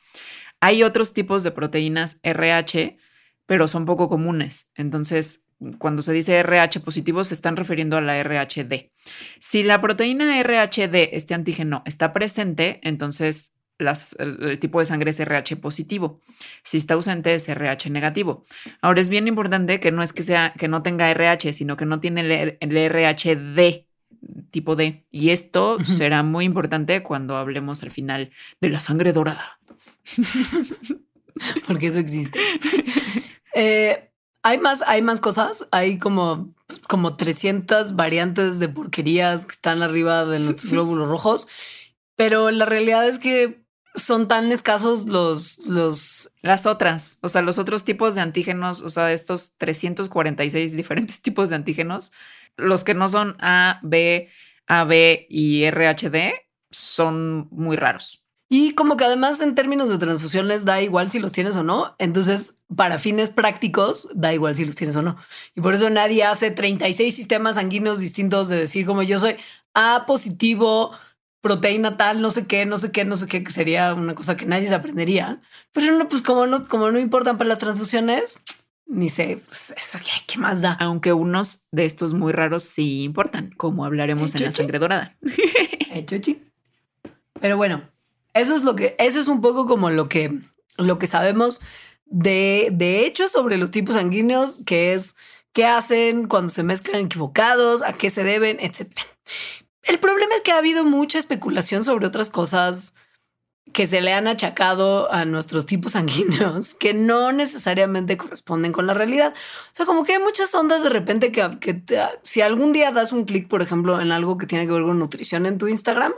A: Hay otros tipos de proteínas RH, pero son poco comunes. Entonces, cuando se dice RH positivo se están refiriendo a la RHD. Si la proteína RHD, este antígeno, está presente, entonces el, tipo de sangre es RH positivo. Si está ausente es RH negativo. Ahora es bien importante que no es que sea que no tenga RH, sino que no tiene el, el RHD tipo D. Y esto será muy importante cuando hablemos al final de la sangre dorada.
B: Porque eso existe. Eh, hay más, hay más cosas. Hay como, como 300 variantes de porquerías que están arriba de los glóbulos rojos. Pero la realidad es que son tan escasos los, los...
A: Las otras, o sea, los otros tipos de antígenos, o sea, estos 346 diferentes tipos de antígenos, los que no son A, B, AB y RHD son muy raros.
B: Y como que además en términos de transfusiones da igual si los tienes o no. Entonces, para fines prácticos, da igual si los tienes o no. Y por eso nadie hace 36 sistemas sanguíneos distintos de decir como yo soy A positivo, proteína tal, no sé qué, no sé qué, no sé qué, que sería una cosa que nadie se aprendería. Pero no, pues como no, como no importan para las transfusiones, ni sé, pues eso qué, más da.
A: Aunque unos de estos muy raros sí importan, como hablaremos en la sangre dorada.
B: Pero bueno, eso es lo que, eso es un poco como lo que, lo que sabemos de, de hecho sobre los tipos sanguíneos, que es qué hacen cuando se mezclan equivocados, a qué se deben, etcétera. El problema es que ha habido mucha especulación sobre otras cosas que se le han achacado a nuestros tipos sanguíneos que no necesariamente corresponden con la realidad. O sea, como que hay muchas ondas de repente que, que si algún día das un clic, por ejemplo, en algo que tiene que ver con nutrición en tu Instagram,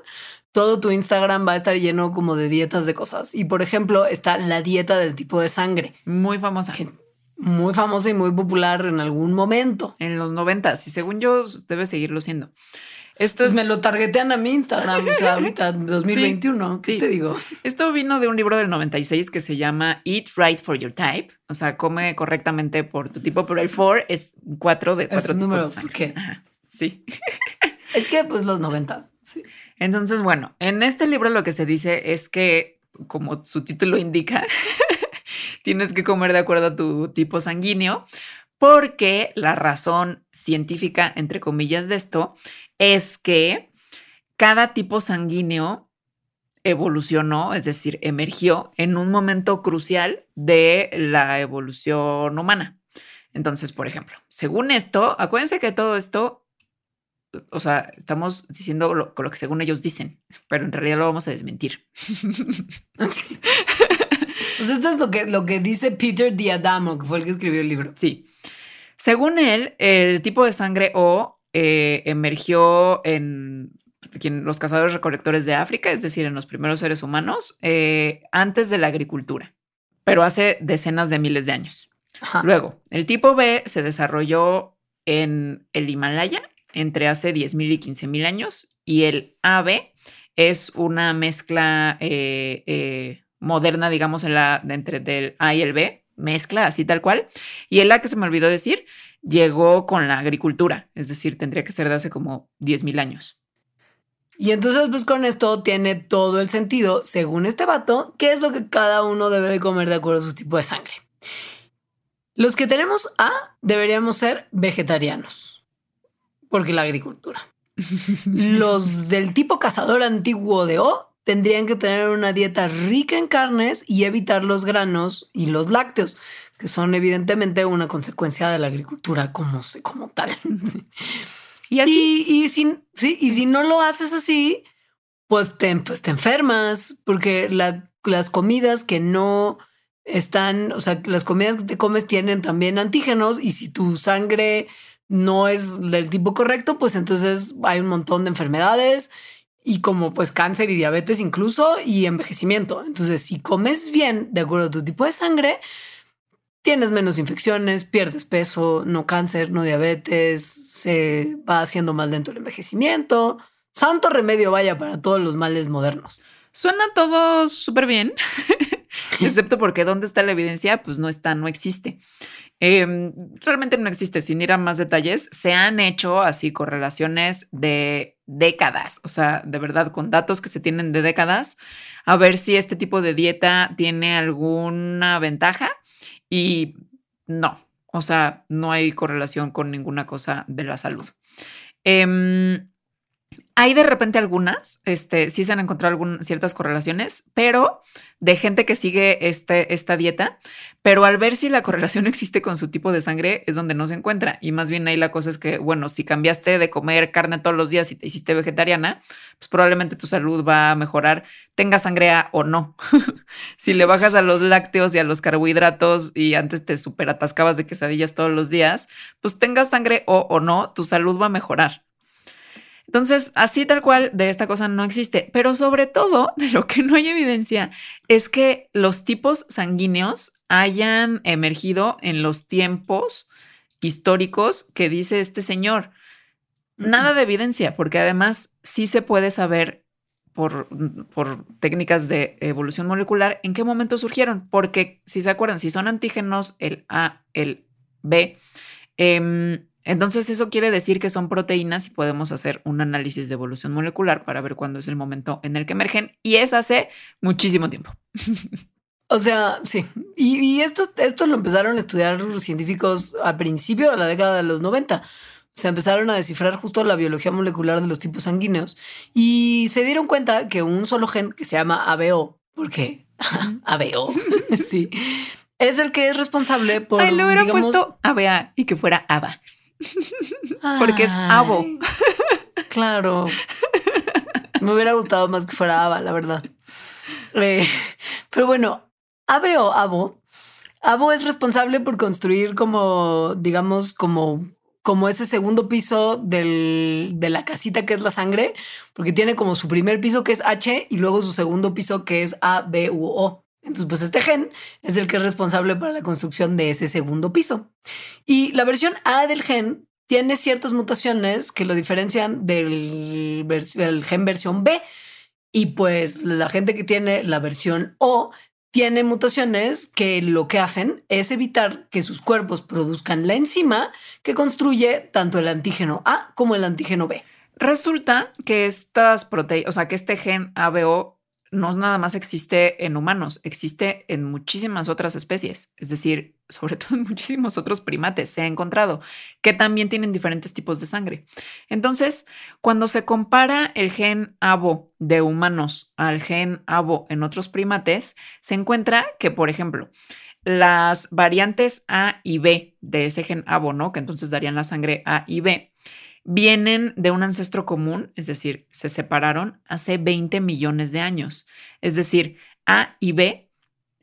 B: todo tu Instagram va a estar lleno como de dietas de cosas. Y por ejemplo, está la dieta del tipo de sangre.
A: Muy famosa.
B: muy famosa y muy popular en algún momento.
A: En los noventas, y según yo debe seguirlo siendo.
B: Esto es... Me lo targetean a mi Instagram, o sea, ahorita 2021, ¿qué te digo?
A: Esto vino de un libro del 96 que se llama Eat Right for Your Type, o sea, come correctamente por tu tipo, pero el for es cuatro de cuatro
B: es número, ¿por qué?
A: Sí.
B: Es que pues los 90. Sí.
A: Entonces, bueno, en este libro lo que se dice es que, como su título indica, tienes que comer de acuerdo a tu tipo sanguíneo, porque la razón científica, entre comillas, de esto es que cada tipo sanguíneo evolucionó, es decir, emergió en un momento crucial de la evolución humana. Entonces, por ejemplo, según esto, acuérdense que todo esto, o sea, estamos diciendo lo, lo que según ellos dicen, pero en realidad lo vamos a desmentir.
B: Pues esto es lo que, lo que dice Peter Diadamo, que fue el que escribió el libro.
A: Sí. Según él, el tipo de sangre O eh, emergió en los cazadores recolectores de África, es decir, en los primeros seres humanos, eh, antes de la agricultura, pero hace decenas de miles de años. Luego, el tipo B se desarrolló en el Himalaya entre hace 10.000 y 15.000 años y el AB es una mezcla eh, moderna, digamos, en la, entre el A y el B, mezcla así tal cual. Y el A que se me olvidó decir, llegó con la agricultura, es decir, tendría que ser de hace como 10.000 años.
B: Y entonces, pues con esto tiene todo el sentido, según este vato, qué es lo que cada uno debe de comer de acuerdo a su tipo de sangre. Los que tenemos A deberíamos ser vegetarianos, porque la agricultura. Los del tipo cazador antiguo de O tendrían que tener una dieta rica en carnes y evitar los granos y los lácteos, que son evidentemente una consecuencia de la agricultura como, como tal. Y así. Y, si, sí, y si no lo haces así, pues te, pues te enfermas, porque las comidas que no están, o sea, las comidas que te comes tienen también antígenos y si tu sangre no es del tipo correcto, pues entonces hay un montón de enfermedades y como pues cáncer y diabetes incluso y envejecimiento. Entonces, si comes bien de acuerdo a tu tipo de sangre, tienes menos infecciones, pierdes peso, no cáncer, no diabetes, se va haciendo más lento el envejecimiento. Santo remedio vaya para todos los males modernos.
A: Suena todo súper bien, excepto porque ¿dónde está la evidencia? Pues no está, no existe. Em, realmente no existe, sin ir a más detalles, se han hecho así correlaciones de décadas, o sea, de verdad, con datos que se tienen de décadas, a ver si este tipo de dieta tiene alguna ventaja y no, O sea, no hay correlación con ninguna cosa de la salud. Em, hay de repente algunas, este, sí se han encontrado ciertas correlaciones, pero de gente que sigue este, esta dieta, pero al ver si la correlación existe con su tipo de sangre es donde no se encuentra. Y más bien ahí la cosa es que, bueno, si cambiaste de comer carne todos los días y te hiciste vegetariana, pues probablemente tu salud va a mejorar, tenga sangre o no. si le bajas a los lácteos y a los carbohidratos y antes te super atascabas de quesadillas todos los días, pues tengas sangre o no, tu salud va a mejorar. Entonces, así tal cual de esta cosa no existe, pero sobre todo de lo que no hay evidencia es que los tipos sanguíneos hayan emergido en los tiempos históricos que dice este señor. Nada de evidencia, porque además sí se puede saber por, por, técnicas de evolución molecular en qué momento surgieron, porque si se acuerdan, si son antígenos, el A, el B, eh, entonces eso quiere decir que son proteínas y podemos hacer un análisis de evolución molecular para ver cuándo es el momento en el que emergen y es hace muchísimo tiempo.
B: O sea, sí. Y, esto, esto lo empezaron a estudiar científicos al principio de la década de los 90. Se empezaron a descifrar justo la biología molecular de los tipos sanguíneos y se dieron cuenta que un solo gen que se llama ABO, porque ABO, sí, es el que es responsable por.
A: Ay, le hubiera puesto ABA y que fuera ABA. Porque es Abo.
B: Claro. Me hubiera gustado más que fuera Ava, la verdad. Eh, pero bueno, Ave o Abo. Abo es responsable por construir como, digamos, como, como ese segundo piso del, de la casita que es la sangre, porque tiene como su primer piso que es H y luego su segundo piso que es A, B u O. Entonces, pues este gen es el que es responsable para la construcción de ese segundo piso. Y la versión A del gen tiene ciertas mutaciones que lo diferencian del, gen versión B. Y pues la gente que tiene la versión O tiene mutaciones que lo que hacen es evitar que sus cuerpos produzcan la enzima que construye tanto el antígeno A como el antígeno B.
A: Resulta que estas proteínas, o sea, que este gen ABO no nada más existe en humanos, existe en muchísimas otras especies, es decir, sobre todo en muchísimos otros primates se ha encontrado que también tienen diferentes tipos de sangre. Entonces, cuando se compara el gen ABO de humanos al gen ABO en otros primates, se encuentra que, por ejemplo, las variantes A y B de ese gen ABO, ¿no? Que entonces darían la sangre A y B, vienen de un ancestro común, es decir, se separaron hace 20 millones de años. Es decir, A y B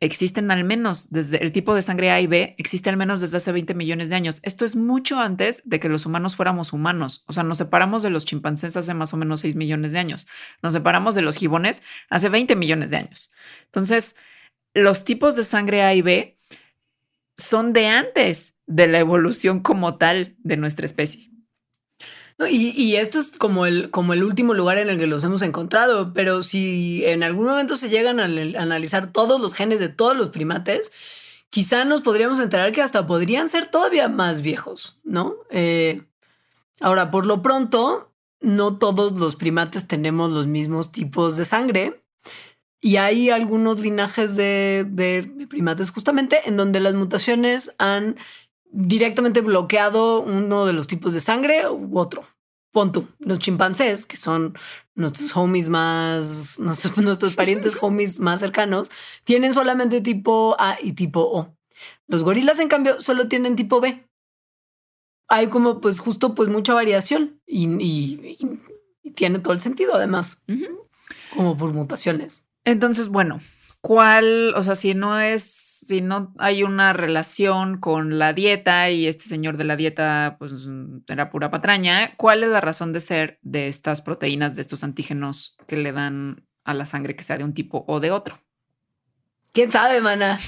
A: existen al menos desde el tipo de sangre A y B existe al menos desde hace 20 millones de años. Esto es mucho antes de que los humanos fuéramos humanos. O sea, nos separamos de los chimpancés hace más o menos 6 millones de años. Nos separamos de los gibones hace 20 millones de años. Entonces, los tipos de sangre A y B son de antes de la evolución como tal de nuestra especie
B: y, esto es como el, como el último lugar en el que los hemos encontrado, pero si en algún momento se llegan a analizar todos los genes de todos los primates, quizá nos podríamos enterar que hasta podrían ser todavía más viejos, ¿no? Eh, ahora, por lo pronto, no todos los primates tenemos los mismos tipos de sangre. Y hay algunos linajes de, de primates justamente en donde las mutaciones han directamente bloqueado uno de los tipos de sangre u otro. Ponto. Los chimpancés, que son nuestros homies más, nuestros, nuestros parientes homies más cercanos, tienen solamente tipo A y tipo O. Los gorilas, en cambio, solo tienen tipo B. Hay como, pues, justo, pues, mucha variación y, tiene todo el sentido, además, como por mutaciones.
A: Entonces, bueno, ¿cuál, o sea, si no es si no hay una relación con la dieta y este señor de la dieta pues era pura patraña, ¿cuál es la razón de ser de estas proteínas, de estos antígenos que le dan a la sangre que sea de un tipo o de otro?
B: ¿Quién sabe, mana?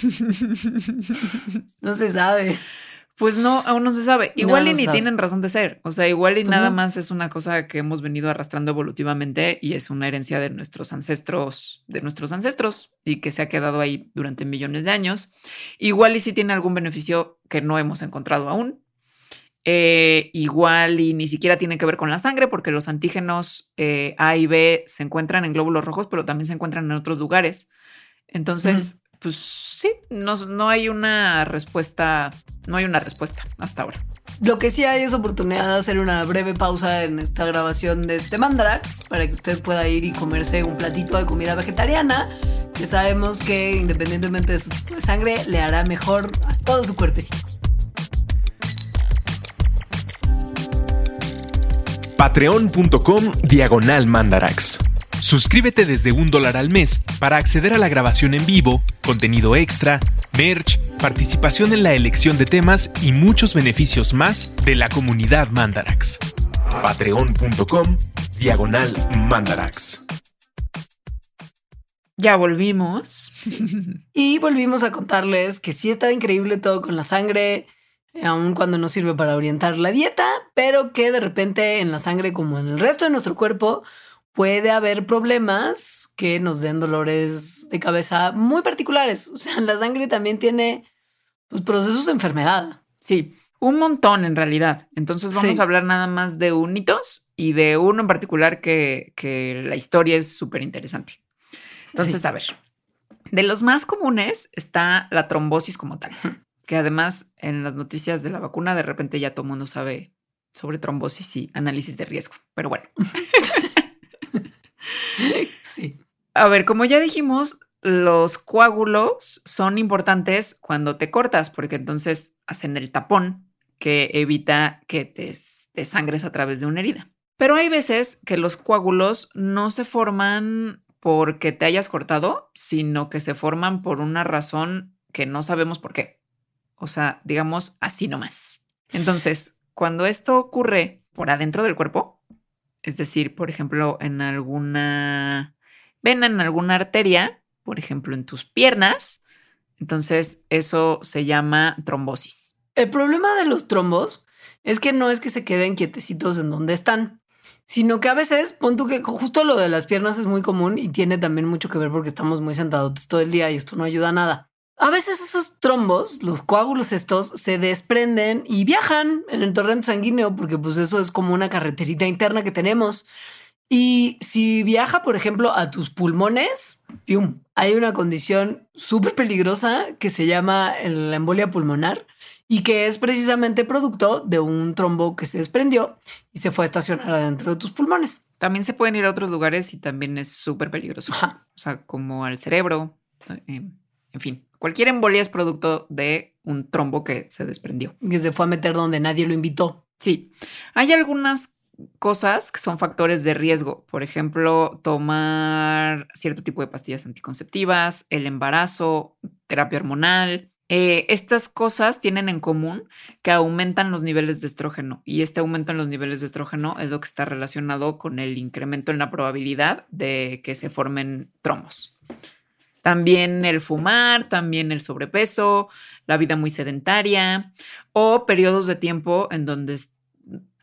B: no se sabe.
A: Pues no, aún no se sabe. Igual y ni tienen razón de ser. O sea, igual y pues nada más es una cosa que hemos venido arrastrando evolutivamente y es una herencia de nuestros ancestros, de nuestros ancestros y que se ha quedado ahí durante millones de años. Igual y sí tiene algún beneficio que no hemos encontrado aún. Eh, igual y ni siquiera tiene que ver con la sangre porque los antígenos eh, A y B se encuentran en glóbulos rojos, pero también se encuentran en otros lugares. Entonces, pues sí, no, no hay una respuesta, no hay una respuesta hasta ahora.
B: Lo que sí hay es oportunidad de hacer una breve pausa en esta grabación de este Mandarax para que usted pueda ir y comerse un platito de comida vegetariana que sabemos que independientemente de su tipo de sangre le hará mejor a todo su cuerpecito.
C: Patreon.com Diagonal Mandarax. Suscríbete desde un dólar al mes para acceder a la grabación en vivo, contenido extra, merch, participación en la elección de temas y muchos beneficios más de la comunidad Mandarax. Patreon.com Diagonal Mandarax.
A: Ya volvimos.
B: Y volvimos a contarles que sí está increíble todo con la sangre, aun cuando no sirve para orientar la dieta, pero que de repente en la sangre, como en el resto de nuestro cuerpo, puede haber problemas que nos den dolores de cabeza muy particulares. O sea, la sangre también tiene pues, procesos de enfermedad.
A: Sí, un montón en realidad. Entonces vamos
B: Sí.
A: a hablar nada más de unitos y de uno en particular que, que la historia es súper interesante. Entonces,
B: Sí.
A: a ver, de los más comunes está la trombosis como tal, que además en las noticias de la vacuna de repente ya todo el mundo sabe sobre trombosis y análisis de riesgo. Pero bueno,
B: Sí.
A: A ver, como ya dijimos, los coágulos son importantes cuando te cortas, porque entonces hacen el tapón que evita que te, te sangres a través de una herida. Pero hay veces que los coágulos no se forman porque te hayas cortado, sino que se forman por una razón que no sabemos por qué. O sea, digamos así nomás. Entonces, cuando esto ocurre por adentro del cuerpo, es decir, por ejemplo, en alguna vena, en alguna arteria, por ejemplo, en tus piernas, entonces eso se llama trombosis.
B: El problema de los trombos es que no es que se queden quietecitos en donde están, sino que a veces, pon tú que justo lo de las piernas es muy común y tiene también mucho que ver porque estamos muy sentados todo el día y esto no ayuda a nada. A veces esos trombos, los coágulos estos, se desprenden y viajan en el torrente sanguíneo porque pues eso es como una carreterita interna que tenemos. Y si viaja, por ejemplo, a tus pulmones, ¡pium! hay una condición súper peligrosa que se llama la embolia pulmonar y que es precisamente producto de un trombo que se desprendió y se fue a estacionar adentro de tus pulmones.
A: También se pueden ir a otros lugares y también es súper peligroso.
B: Ajá.
A: O sea, como al cerebro, eh, en fin. Cualquier embolia es producto de un trombo que se desprendió.
B: Que se fue a meter donde nadie lo invitó.
A: Sí, hay algunas cosas que son factores de riesgo. Por ejemplo, tomar cierto tipo de pastillas anticonceptivas, el embarazo, terapia hormonal. Eh, estas cosas tienen en común que aumentan los niveles de estrógeno y este aumento en los niveles de estrógeno es lo que está relacionado con el incremento en la probabilidad de que se formen trombos. También el fumar, también el sobrepeso, la vida muy sedentaria o periodos de tiempo en donde es-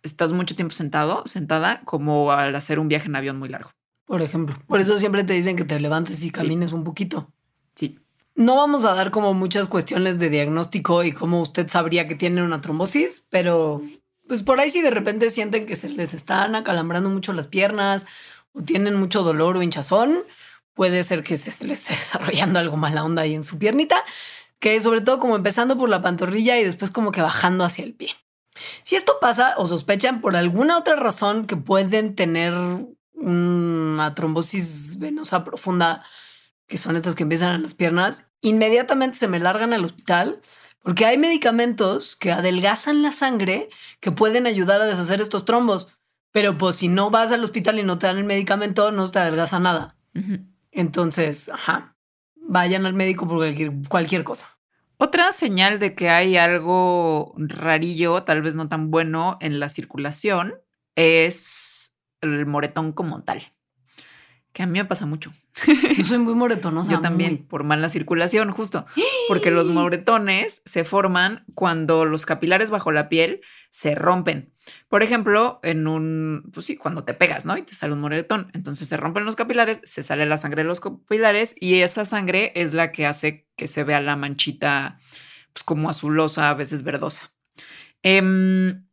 A: estás mucho tiempo sentado, sentada, como al hacer un viaje en avión muy largo.
B: Por ejemplo. Por eso siempre te dicen que te levantes y camines un poquito.
A: Sí.
B: No vamos a dar como muchas cuestiones de diagnóstico y cómo usted sabría que tiene una trombosis, pero pues por ahí si de repente sienten que se les están acalambrando mucho las piernas o tienen mucho dolor o hinchazón, puede ser que se les esté desarrollando algo mala onda ahí en su piernita, que sobre todo como empezando por la pantorrilla y después como que bajando hacia el pie. Si esto pasa o sospechan por alguna otra razón que pueden tener una trombosis venosa profunda, que son estas que empiezan en las piernas, inmediatamente se me largan al hospital porque hay medicamentos que adelgazan la sangre que pueden ayudar a deshacer estos trombos. Pero pues si no vas al hospital y no te dan el medicamento, no te adelgaza nada. Entonces, ajá, vayan al médico por cualquier, cualquier cosa.
A: Otra señal de que hay algo rarillo, tal vez no tan bueno en la circulación, es el moretón como tal. Que a mí me pasa mucho.
B: Yo soy muy moretonosa.
A: Yo también,
B: muy.
A: por mala circulación, justo. Porque los moretones se forman cuando los capilares bajo la piel se rompen. Por ejemplo, en un, pues sí, cuando te pegas, ¿no? Y te sale un moretón. Entonces se rompen los capilares, se sale la sangre de los capilares y esa sangre es la que hace que se vea la manchita, pues como azulosa, a veces verdosa. Em,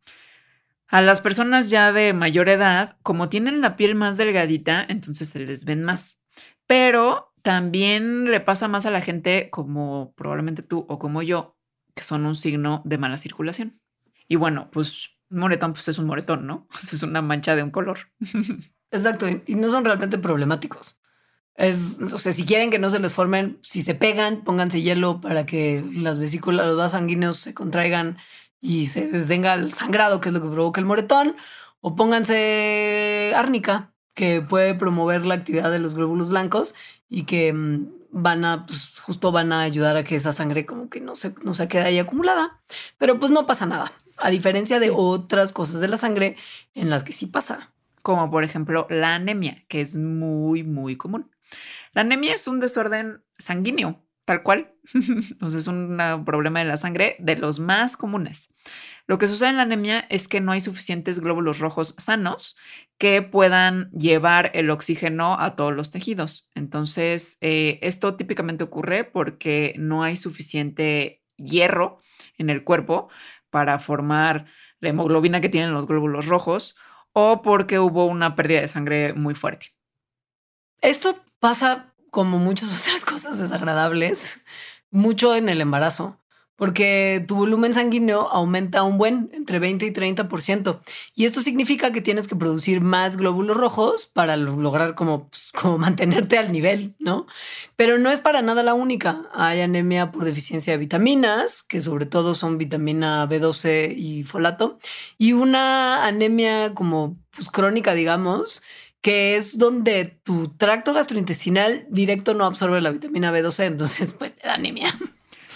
A: a las personas ya de mayor edad, como tienen la piel más delgadita, entonces se les ven más. Pero también le pasa más a la gente como probablemente tú o como yo, que son un signo de mala circulación. Y bueno, pues un moretón pues es un moretón, ¿no? Es una mancha de un color.
B: Exacto, y no son realmente problemáticos. Es, o sea, si quieren que no se les formen, si se pegan, pónganse hielo para que las vesículas, los vasos sanguíneos se contraigan y se detenga el sangrado, que es lo que provoca el moretón, o pónganse árnica, que puede promover la actividad de los glóbulos blancos y que mm, van a, pues justo van a ayudar a que esa sangre como que no se, no se quede ahí acumulada. Pero pues no pasa nada, a diferencia de otras cosas de la sangre en las que sí pasa.
A: Como por ejemplo la anemia, que es muy, muy común. La anemia es un desorden sanguíneo, tal cual. Entonces es un problema de la sangre de los más comunes. Lo que sucede en la anemia es que no hay suficientes glóbulos rojos sanos que puedan llevar el oxígeno a todos los tejidos. Entonces, eh, esto típicamente ocurre porque no hay suficiente hierro en el cuerpo para formar la hemoglobina que tienen los glóbulos rojos o porque hubo una pérdida de sangre muy fuerte.
B: Esto pasa como muchas otras cosas desagradables, mucho en el embarazo, porque tu volumen sanguíneo aumenta un buen, entre 20 y 30%. Y esto significa que tienes que producir más glóbulos rojos para lograr como, pues, como mantenerte al nivel, ¿no? Pero no es para nada la única. Hay anemia por deficiencia de vitaminas, que sobre todo son vitamina B12 y folato, y una anemia como pues, crónica, digamos, que es donde tu tracto gastrointestinal directo no absorbe la vitamina B12, entonces pues te da anemia.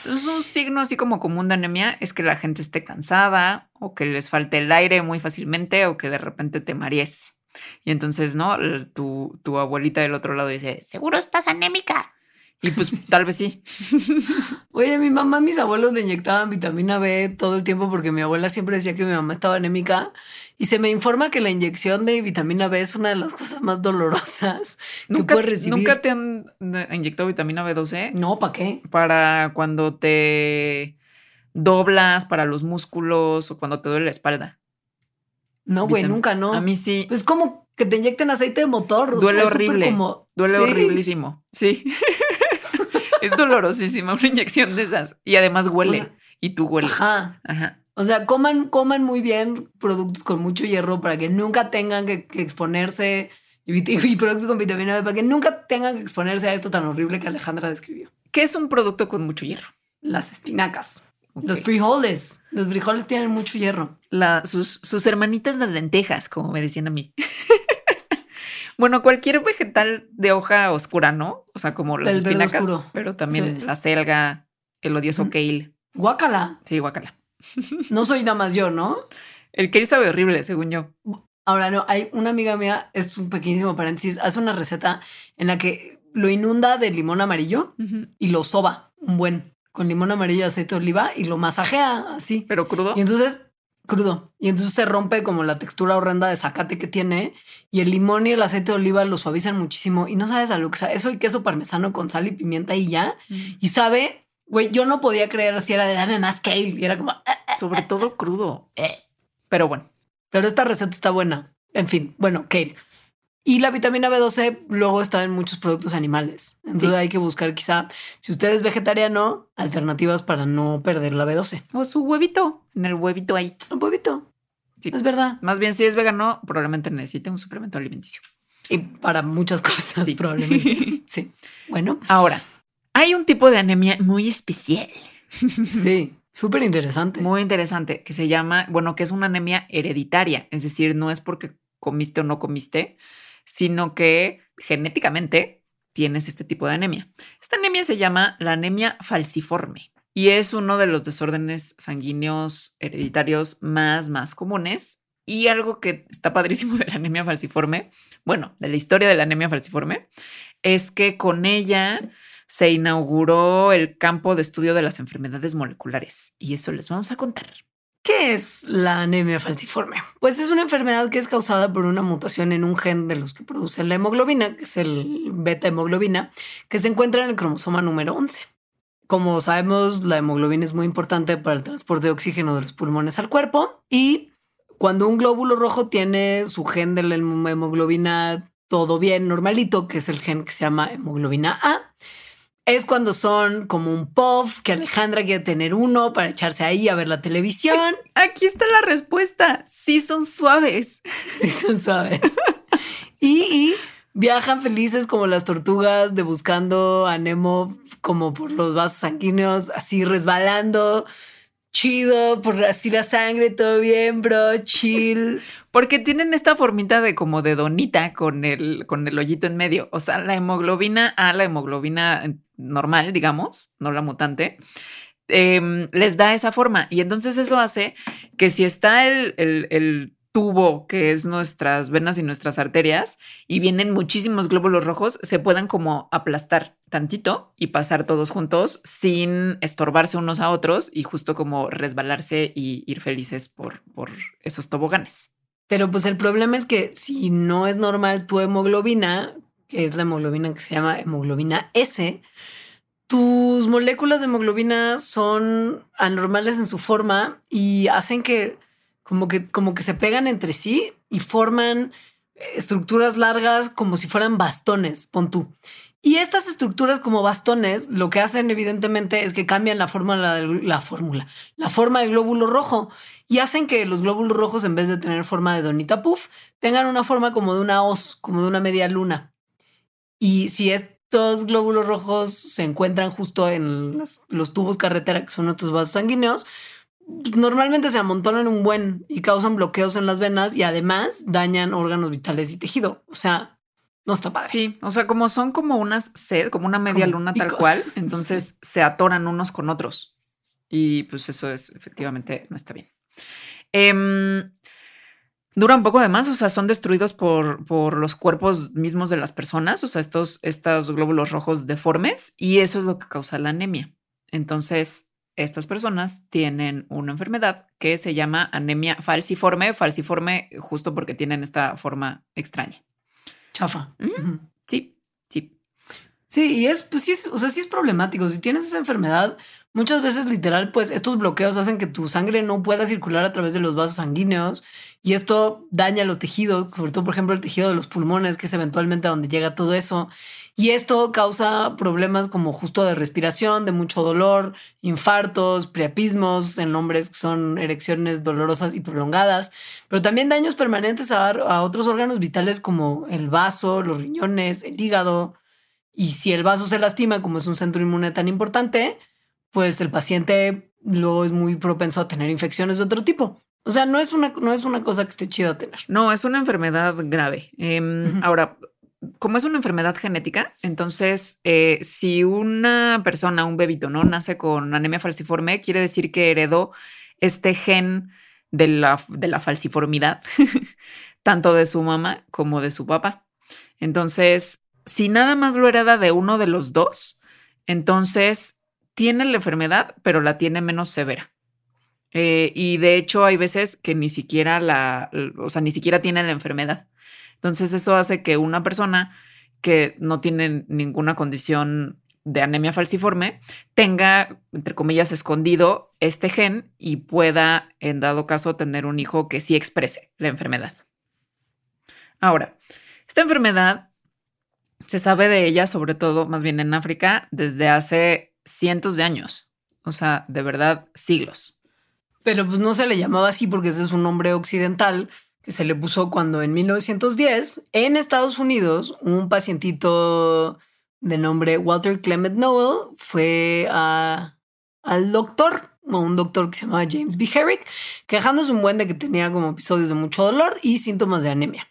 A: Entonces, un signo así como común de anemia es que la gente esté cansada o que les falte el aire muy fácilmente o que de repente te marees. Y entonces, ¿no? Tu, tu abuelita del otro lado dice, seguro estás anémica. Y pues tal vez sí.
B: Oye, mi mamá, mis abuelos le inyectaban vitamina B todo el tiempo porque mi abuela siempre decía que mi mamá estaba anémica y se me informa que la inyección de vitamina B es una de las cosas más dolorosas que puedes recibir.
A: ¿Nunca te han inyectado vitamina B12?
B: No, ¿para qué?
A: Para cuando te doblas, para los músculos o cuando te duele la espalda.
B: No, güey, nunca, no.
A: A mí sí.
B: Pues como que te inyecten aceite de motor.
A: Duele horrible. Duele horriblísimo. Sí. es dolorosísima una inyección de esas. Y además huele. y tú hueles.
B: Ajá. Ajá. O sea, coman, coman muy bien productos con mucho hierro para que nunca tengan que, exponerse y, productos con vitamina B para que nunca tengan que exponerse a esto tan horrible que Alejandra describió.
A: ¿Qué es un producto con mucho hierro?
B: Las espinacas. Los frijoles. Los frijoles tienen mucho hierro.
A: sus, sus hermanitas las lentejas, como me decían a mí. bueno, cualquier vegetal de hoja oscura, ¿no? O sea, como las espinacas, pero también la selga, el odioso kale.
B: Guácala.
A: Sí, guácala.
B: No soy nada más yo, ¿no?
A: El que sabe horrible, según yo.
B: Ahora no, hay una amiga mía, es un pequeñísimo paréntesis, hace una receta en la que lo inunda de limón amarillo y lo soba un buen con limón amarillo, aceite de oliva y lo masajea así.
A: Pero crudo.
B: Y entonces crudo. Y entonces se rompe como la textura horrenda de zacate que tiene y el limón y el aceite de oliva lo suavizan muchísimo y no sabes a lo que sabe. Eso y queso parmesano con sal y pimienta y ya. Y sabe Güey, yo no podía creer si era de dame más kale. Y era como. Ah, ah,
A: ah, Sobre todo crudo. Eh. Pero bueno.
B: Pero esta receta está buena. En fin, bueno, kale. Y la vitamina B12 luego está en muchos productos animales. Entonces hay que buscar quizá, si usted es vegetariano, alternativas para no perder la B12.
A: O su huevito, en el huevito ahí.
B: Un huevito. Sí. Es verdad.
A: Más bien, si es vegano, probablemente necesite un suplemento alimenticio.
B: Y para muchas cosas, sí. probablemente. sí. Bueno.
A: Ahora, hay un tipo de anemia muy especial.
B: Sí, súper interesante.
A: Muy interesante, que se llama, bueno, que es una anemia hereditaria, es decir, no es porque comiste o no comiste, sino que genéticamente tienes este tipo de anemia. Esta anemia se llama la anemia falciforme y es uno de los desórdenes sanguíneos hereditarios más, más comunes. Y algo que está padrísimo de la anemia falciforme, bueno, de la historia de la anemia falciforme, es que con ella se inauguró el campo de estudio de las enfermedades moleculares y eso les vamos a contar.
B: ¿Qué es la anemia falciforme? Pues es una enfermedad que es causada por una mutación en un gen de los que produce la hemoglobina, que es el beta hemoglobina, que se encuentra en el cromosoma número 11. Como sabemos, la hemoglobina es muy importante para el transporte de oxígeno de los pulmones al cuerpo y cuando un glóbulo rojo tiene su gen de la hemoglobina todo bien, normalito, que es el gen que se llama hemoglobina A. Es cuando son como un puff, que Alejandra quiere tener uno para echarse ahí a ver la televisión.
A: Aquí está la respuesta. Sí son suaves.
B: Sí son suaves. y, y viajan felices como las tortugas de buscando a Nemo como por los vasos sanguíneos, así resbalando chido, por así la sangre, todo bien, bro, chill.
A: Porque tienen esta formita de como de donita con el, con el hoyito en medio. O sea, la hemoglobina A, la hemoglobina normal, digamos, no la mutante, em, les da esa forma. Y entonces eso hace que si está el, el, el tubo que es nuestras venas y nuestras arterias y vienen muchísimos glóbulos rojos, se puedan como aplastar tantito y pasar todos juntos sin estorbarse unos a otros y justo como resbalarse y ir felices por, por esos toboganes.
B: Pero pues el problema es que si no es normal tu hemoglobina, que es la hemoglobina que se llama hemoglobina S, tus moléculas de hemoglobina son anormales en su forma y hacen que como que, como que se pegan entre sí y forman estructuras largas como si fueran bastones, pon tú. Y estas estructuras como bastones lo que hacen evidentemente es que cambian la forma, la, la, fórmula, la forma del glóbulo rojo y hacen que los glóbulos rojos en vez de tener forma de donita puff tengan una forma como de una hoz, como de una media luna. Y si estos glóbulos rojos se encuentran justo en los, los tubos carretera, que son nuestros vasos sanguíneos, normalmente se amontonan un buen y causan bloqueos en las venas y además dañan órganos vitales y tejido. O sea, no está padre.
A: Sí, o sea, como son como unas sed, como una media luna tal cual, entonces se atoran unos con otros. Y pues eso es efectivamente no está bien. Eh, dura un poco de más, o sea, son destruidos por, por los cuerpos mismos de las personas, o sea, estos, estos glóbulos rojos deformes, y eso es lo que causa la anemia. Entonces, estas personas tienen una enfermedad que se llama anemia falciforme, falciforme justo porque tienen esta forma extraña.
B: Chafa.
A: Sí, sí.
B: Sí, y es, pues sí, es, o sea, sí es problemático. Si tienes esa enfermedad, muchas veces literal, pues estos bloqueos hacen que tu sangre no pueda circular a través de los vasos sanguíneos y esto daña los tejidos, sobre todo, por ejemplo, el tejido de los pulmones, que es eventualmente a donde llega todo eso. Y esto causa problemas como justo de respiración, de mucho dolor, infartos, priapismos en hombres que son erecciones dolorosas y prolongadas, pero también daños permanentes a, otros órganos vitales como el vaso, los riñones, el hígado. Y si el vaso se lastima, como es un centro inmune tan importante, pues el paciente luego es muy propenso a tener infecciones de otro tipo. O sea, no es una, no es una cosa que esté chido tener.
A: No, es una enfermedad grave. Eh, uh -huh. Ahora, como es una enfermedad genética, entonces eh, si una persona, un bebito, no nace con anemia falciforme, quiere decir que heredó este gen de la, de la falciformidad, tanto de su mamá como de su papá. Entonces, si nada más lo hereda de uno de los dos, entonces tiene la enfermedad, pero la tiene menos severa. Eh, y de hecho hay veces que ni siquiera la, o sea, ni siquiera tiene la enfermedad. Entonces eso hace que una persona que no tiene ninguna condición de anemia falciforme tenga, entre comillas, escondido este gen y pueda, en dado caso, tener un hijo que sí exprese la enfermedad. Ahora, esta enfermedad se sabe de ella, sobre todo, más bien en África, desde hace cientos de años. O sea, de verdad, siglos.
B: Pero pues no se le llamaba así porque ese es un nombre occidental que se le puso cuando en 1910 en Estados Unidos un pacientito de nombre Walter Clement Noel fue al doctor o un doctor que se llamaba James B. Herrick quejándose un buen de que tenía como episodios de mucho dolor y síntomas de anemia.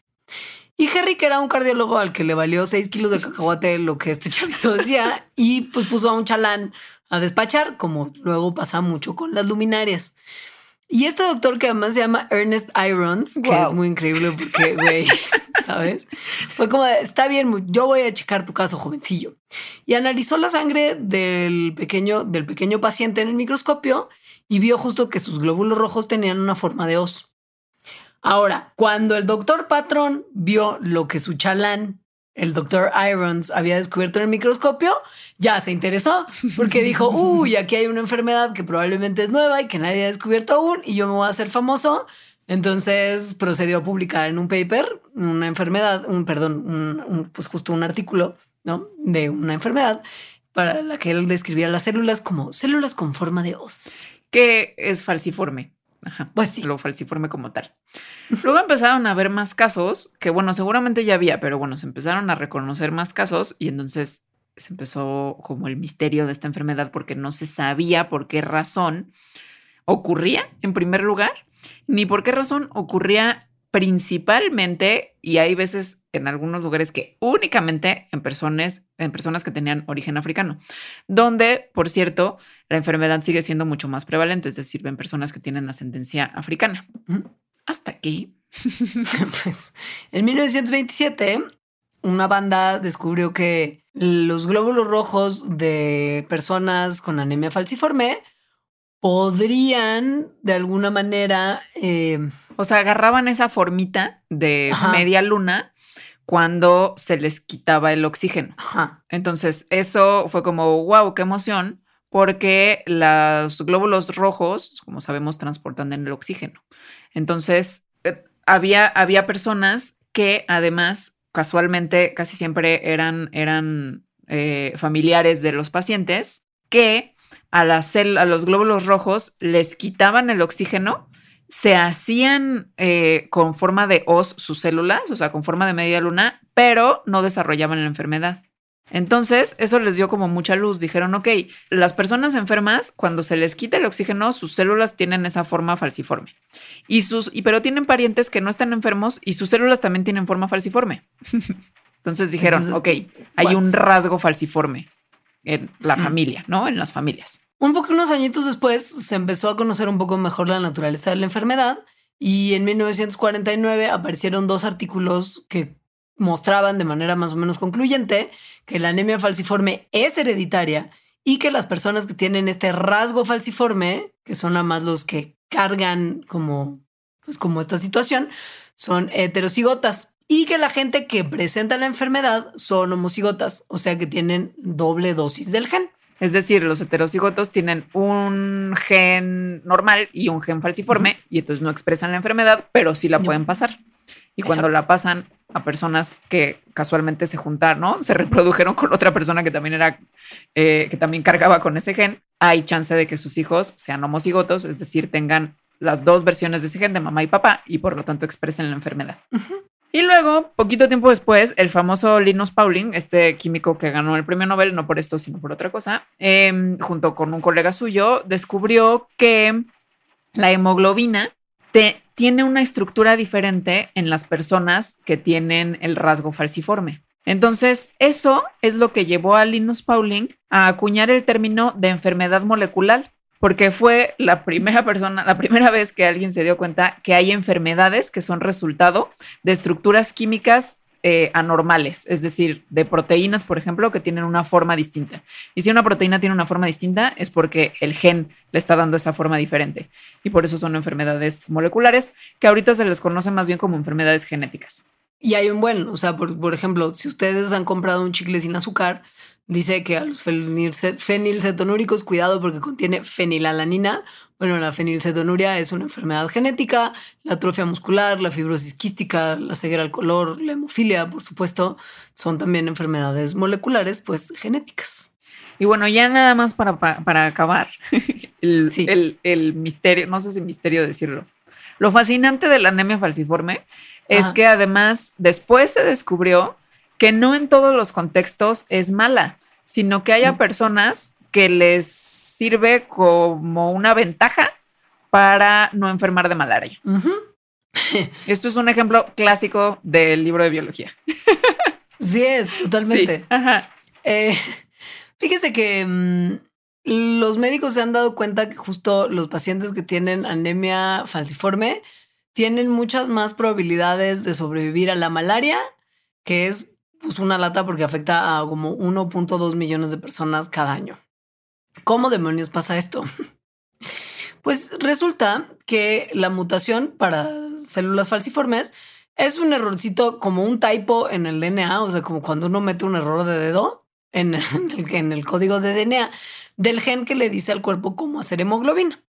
B: Y Herrick era un cardiólogo al que le valió 6 kilos de cacahuate lo que este chavito decía y pues puso a un chalán a despachar como luego pasa mucho con las luminarias. Y este doctor que además se llama Ernest Irons, que wow. es muy increíble porque, güey, ¿sabes? Fue como, de, está bien, yo voy a checar tu caso, jovencillo. Y analizó la sangre del pequeño, del pequeño paciente en el microscopio y vio justo que sus glóbulos rojos tenían una forma de os. Ahora, cuando el doctor Patrón vio lo que su chalán el doctor Irons había descubierto en el microscopio, ya se interesó porque dijo, uy, aquí hay una enfermedad que probablemente es nueva y que nadie ha descubierto aún y yo me voy a hacer famoso. Entonces procedió a publicar en un paper una enfermedad, un perdón, un, pues justo un artículo, ¿no? De una enfermedad para la que él describía las células como células con forma de os.
A: Que es falciforme. Ajá,
B: pues sí.
A: Lo falciforme como tal. Luego empezaron a ver más casos, que bueno, seguramente ya había, pero bueno, se empezaron a reconocer más casos y entonces se empezó como el misterio de esta enfermedad porque no se sabía por qué razón ocurría en primer lugar, ni por qué razón ocurría principalmente, y hay veces en algunos lugares que únicamente en personas, en personas que tenían origen africano, donde, por cierto, la enfermedad sigue siendo mucho más prevalente, es decir, en personas que tienen ascendencia africana. Hasta aquí.
B: pues en 1927, una banda descubrió que los glóbulos rojos de personas con anemia falciforme podrían de alguna manera...
A: Eh, o sea, agarraban esa formita de media luna cuando se les quitaba el oxígeno. Entonces, eso fue como, wow, qué emoción, porque los glóbulos rojos, como sabemos, transportan el oxígeno. Entonces, eh, había, había personas que además, casualmente, casi siempre eran, eran eh, familiares de los pacientes, que a, a los glóbulos rojos les quitaban el oxígeno, se hacían eh, con forma de os sus células, o sea, con forma de media luna, pero no desarrollaban la enfermedad. Entonces, eso les dio como mucha luz. Dijeron, ok, las personas enfermas, cuando se les quita el oxígeno, sus células tienen esa forma falciforme. Y sus, y, pero tienen parientes que no están enfermos y sus células también tienen forma falciforme. Entonces dijeron, ok, hay un rasgo falciforme en la familia, ¿no? En las familias.
B: Un poco unos añitos después se empezó a conocer un poco mejor la naturaleza de la enfermedad y en 1949 aparecieron dos artículos que mostraban de manera más o menos concluyente que la anemia falciforme es hereditaria y que las personas que tienen este rasgo falciforme, que son nada más los que cargan como, pues como esta situación, son heterocigotas y que la gente que presenta la enfermedad son homocigotas, o sea que tienen doble dosis del gen.
A: Es decir, los heterocigotos tienen un gen normal y un gen falciforme y entonces no expresan la enfermedad, pero sí la pueden pasar. Y cuando la pasan a personas que casualmente se juntaron, ¿no? Se reprodujeron con otra persona que también era, eh, que también cargaba con ese gen, hay chance de que sus hijos sean homocigotos, es decir, tengan las dos versiones de ese gen de mamá y papá y por lo tanto expresen la enfermedad. Y luego, poquito tiempo después, el famoso Linus Pauling, este químico que ganó el premio Nobel, no por esto, sino por otra cosa, em, junto con un colega suyo, descubrió que la hemoglobina tiene una estructura diferente en las personas que tienen el rasgo falciforme. Entonces, eso es lo que llevó a Linus Pauling a acuñar el término de enfermedad molecular, porque fue la primera persona, la primera vez que alguien se dio cuenta que hay enfermedades que son resultado de estructuras químicas eh, anormales, es decir, de proteínas, por ejemplo, que tienen una forma distinta. Y si una proteína tiene una forma distinta es porque el gen le está dando esa forma diferente. Y por eso son enfermedades moleculares, que ahorita se les conoce más bien como enfermedades genéticas.
B: Y hay un buen, o sea, por, por ejemplo, si ustedes han comprado un chicle sin azúcar, Dice que a los fenilcetonúricos, cuidado porque contiene fenilalanina. Bueno, la fenilcetonuria es una enfermedad genética, la atrofia muscular, la fibrosis quística, la ceguera al color, la hemofilia, por supuesto, son también enfermedades moleculares, pues genéticas.
A: Y bueno, ya nada más para, para, acabar, el, el, el, misterio, no sé si misterio decirlo. Lo fascinante de la anemia falciforme es que además después se descubrió que no en todos los contextos es mala, sino que haya personas que les sirve como una ventaja para no enfermar de malaria. Esto es un ejemplo clásico del libro de biología.
B: Sí, es totalmente. Eh, fíjese que mm, los médicos se han dado cuenta que justo los pacientes que tienen anemia falciforme tienen muchas más probabilidades de sobrevivir a la malaria, que es pues una lata porque afecta a como 1.2 millones de personas cada año. ¿Cómo demonios pasa esto? Pues resulta que la mutación para células falciformes es un errorcito como un typo en el DNA, o sea, como cuando uno mete un error de dedo en el, en el código de DNA del gen que le dice al cuerpo cómo hacer hemoglobina.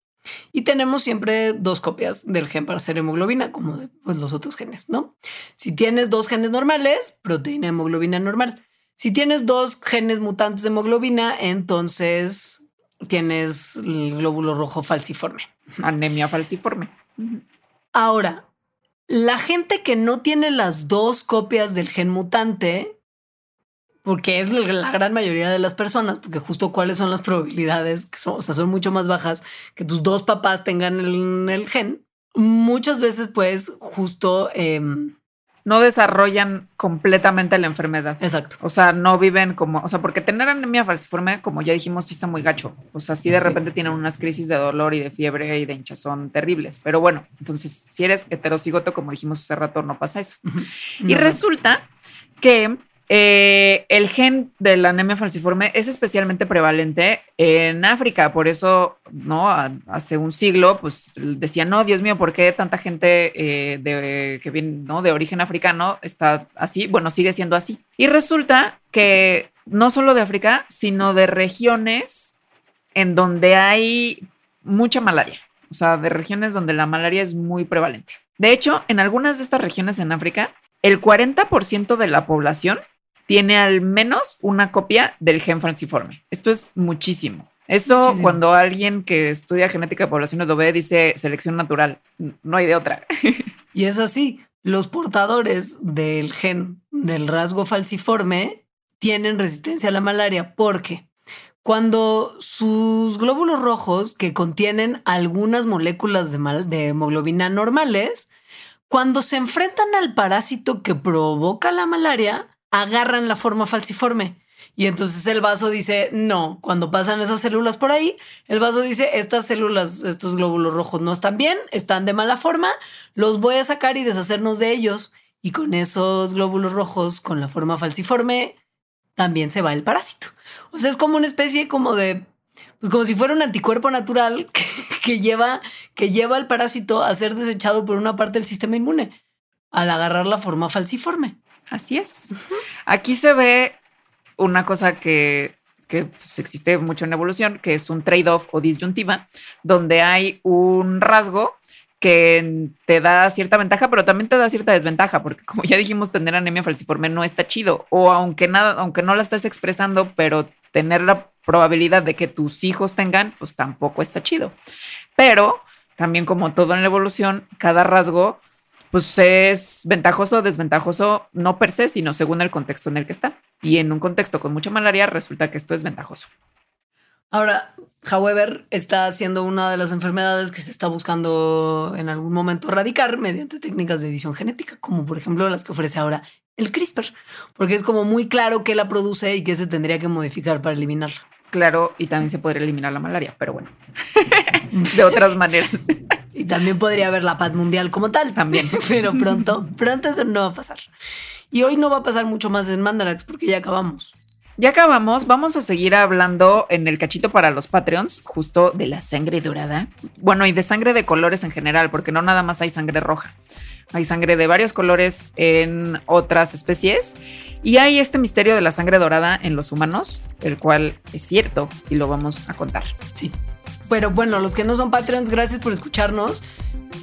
B: Y tenemos siempre dos copias del gen para hacer hemoglobina, como de pues, los otros genes, ¿no? Si tienes dos genes normales, proteína hemoglobina normal. Si tienes dos genes mutantes de hemoglobina, entonces tienes el glóbulo rojo falciforme.
A: Anemia falciforme.
B: Ahora, la gente que no tiene las dos copias del gen mutante, porque es la gran mayoría de las personas, porque justo cuáles son las probabilidades, que son, o sea, son mucho más bajas que tus dos papás tengan el, gen, muchas veces pues justo... Em,
A: no desarrollan completamente la enfermedad.
B: Exacto.
A: O sea, no viven como, o sea, porque tener anemia falciforme, como ya dijimos, sí está muy gacho. O sea, sí de repente tienen unas crisis de dolor y de fiebre y de hinchazón terribles. Pero bueno, entonces, si eres heterocigoto, como dijimos hace rato, no pasa eso. Y resulta que eh, el gen de la anemia falciforme es especialmente prevalente en África, por eso, ¿no? Hace un siglo, pues decían, no, Dios mío, ¿por qué tanta gente eh, de, que viene, ¿no? de origen africano está así? Bueno, sigue siendo así. Y resulta que no solo de África, sino de regiones en donde hay mucha malaria, o sea, de regiones donde la malaria es muy prevalente. De hecho, en algunas de estas regiones en África, el 40% de la población tiene al menos una copia del gen falciforme. Esto es muchísimo. Eso cuando alguien que estudia genética de poblaciones lo ve, dice selección natural. No hay de otra.
B: Y es así. Los portadores del gen del rasgo falciforme tienen resistencia a la malaria porque cuando sus glóbulos rojos, que contienen algunas moléculas de, de hemoglobina normales, cuando se enfrentan al parásito que provoca la malaria, agarran la forma falciforme. Y entonces el vaso dice, no, cuando pasan esas células por ahí, el vaso dice, estas células, estos glóbulos rojos no están bien, están de mala forma, los voy a sacar y deshacernos de ellos. Y con esos glóbulos rojos, con la forma falciforme, también se va el parásito. O sea, es como una especie como de, pues como si fuera un anticuerpo natural que, lleva, que lleva al parásito a ser desechado por una parte del sistema inmune al agarrar la forma falciforme.
A: Así es. Aquí se ve una cosa que, pues, existe mucho en evolución, que es un trade-off o disyuntiva, donde hay un rasgo que te da cierta ventaja, pero también te da cierta desventaja, porque como ya dijimos, tener anemia falciforme no está chido, o aunque nada, aunque no la estés expresando, pero tener la probabilidad de que tus hijos tengan, pues tampoco está chido. Pero también como todo en la evolución, cada rasgo pues es ventajoso o desventajoso, no per se, sino según el contexto en el que está. Y en un contexto con mucha malaria resulta que esto es ventajoso.
B: Ahora, however, está siendo una de las enfermedades que se está buscando en algún momento erradicar mediante técnicas de edición genética, como por ejemplo las que ofrece ahora el CRISPR, porque es como muy claro que la produce y que se tendría que modificar para eliminarla.
A: Claro, y también se podría eliminar la malaria, pero bueno, de otras maneras.
B: Y también podría haber la paz mundial como tal.
A: También.
B: Pero pronto, pronto eso no va a pasar. Y hoy no va a pasar mucho más en Mandarax porque ya acabamos.
A: Ya acabamos, vamos a seguir hablando en el cachito para los Patreons, justo de la sangre dorada. Bueno, y de sangre de colores en general, porque no nada más hay sangre roja. Hay sangre de varios colores en otras especies. Y hay este misterio de la sangre dorada en los humanos, el cual es cierto y lo vamos a contar.
B: Sí. Pero bueno, los que no son Patreons, gracias por escucharnos.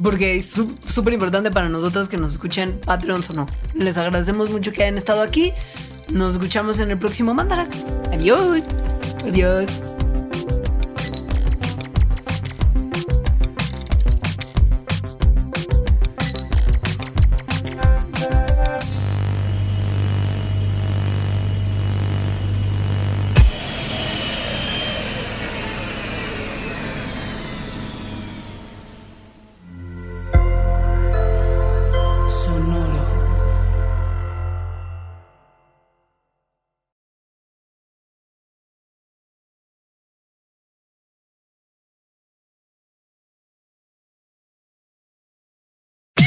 B: Porque es súper importante para nosotros que nos escuchen Patreons o no. Les agradecemos mucho que hayan estado aquí. Nos escuchamos en el próximo Mandarax.
A: Adiós.
B: Adiós.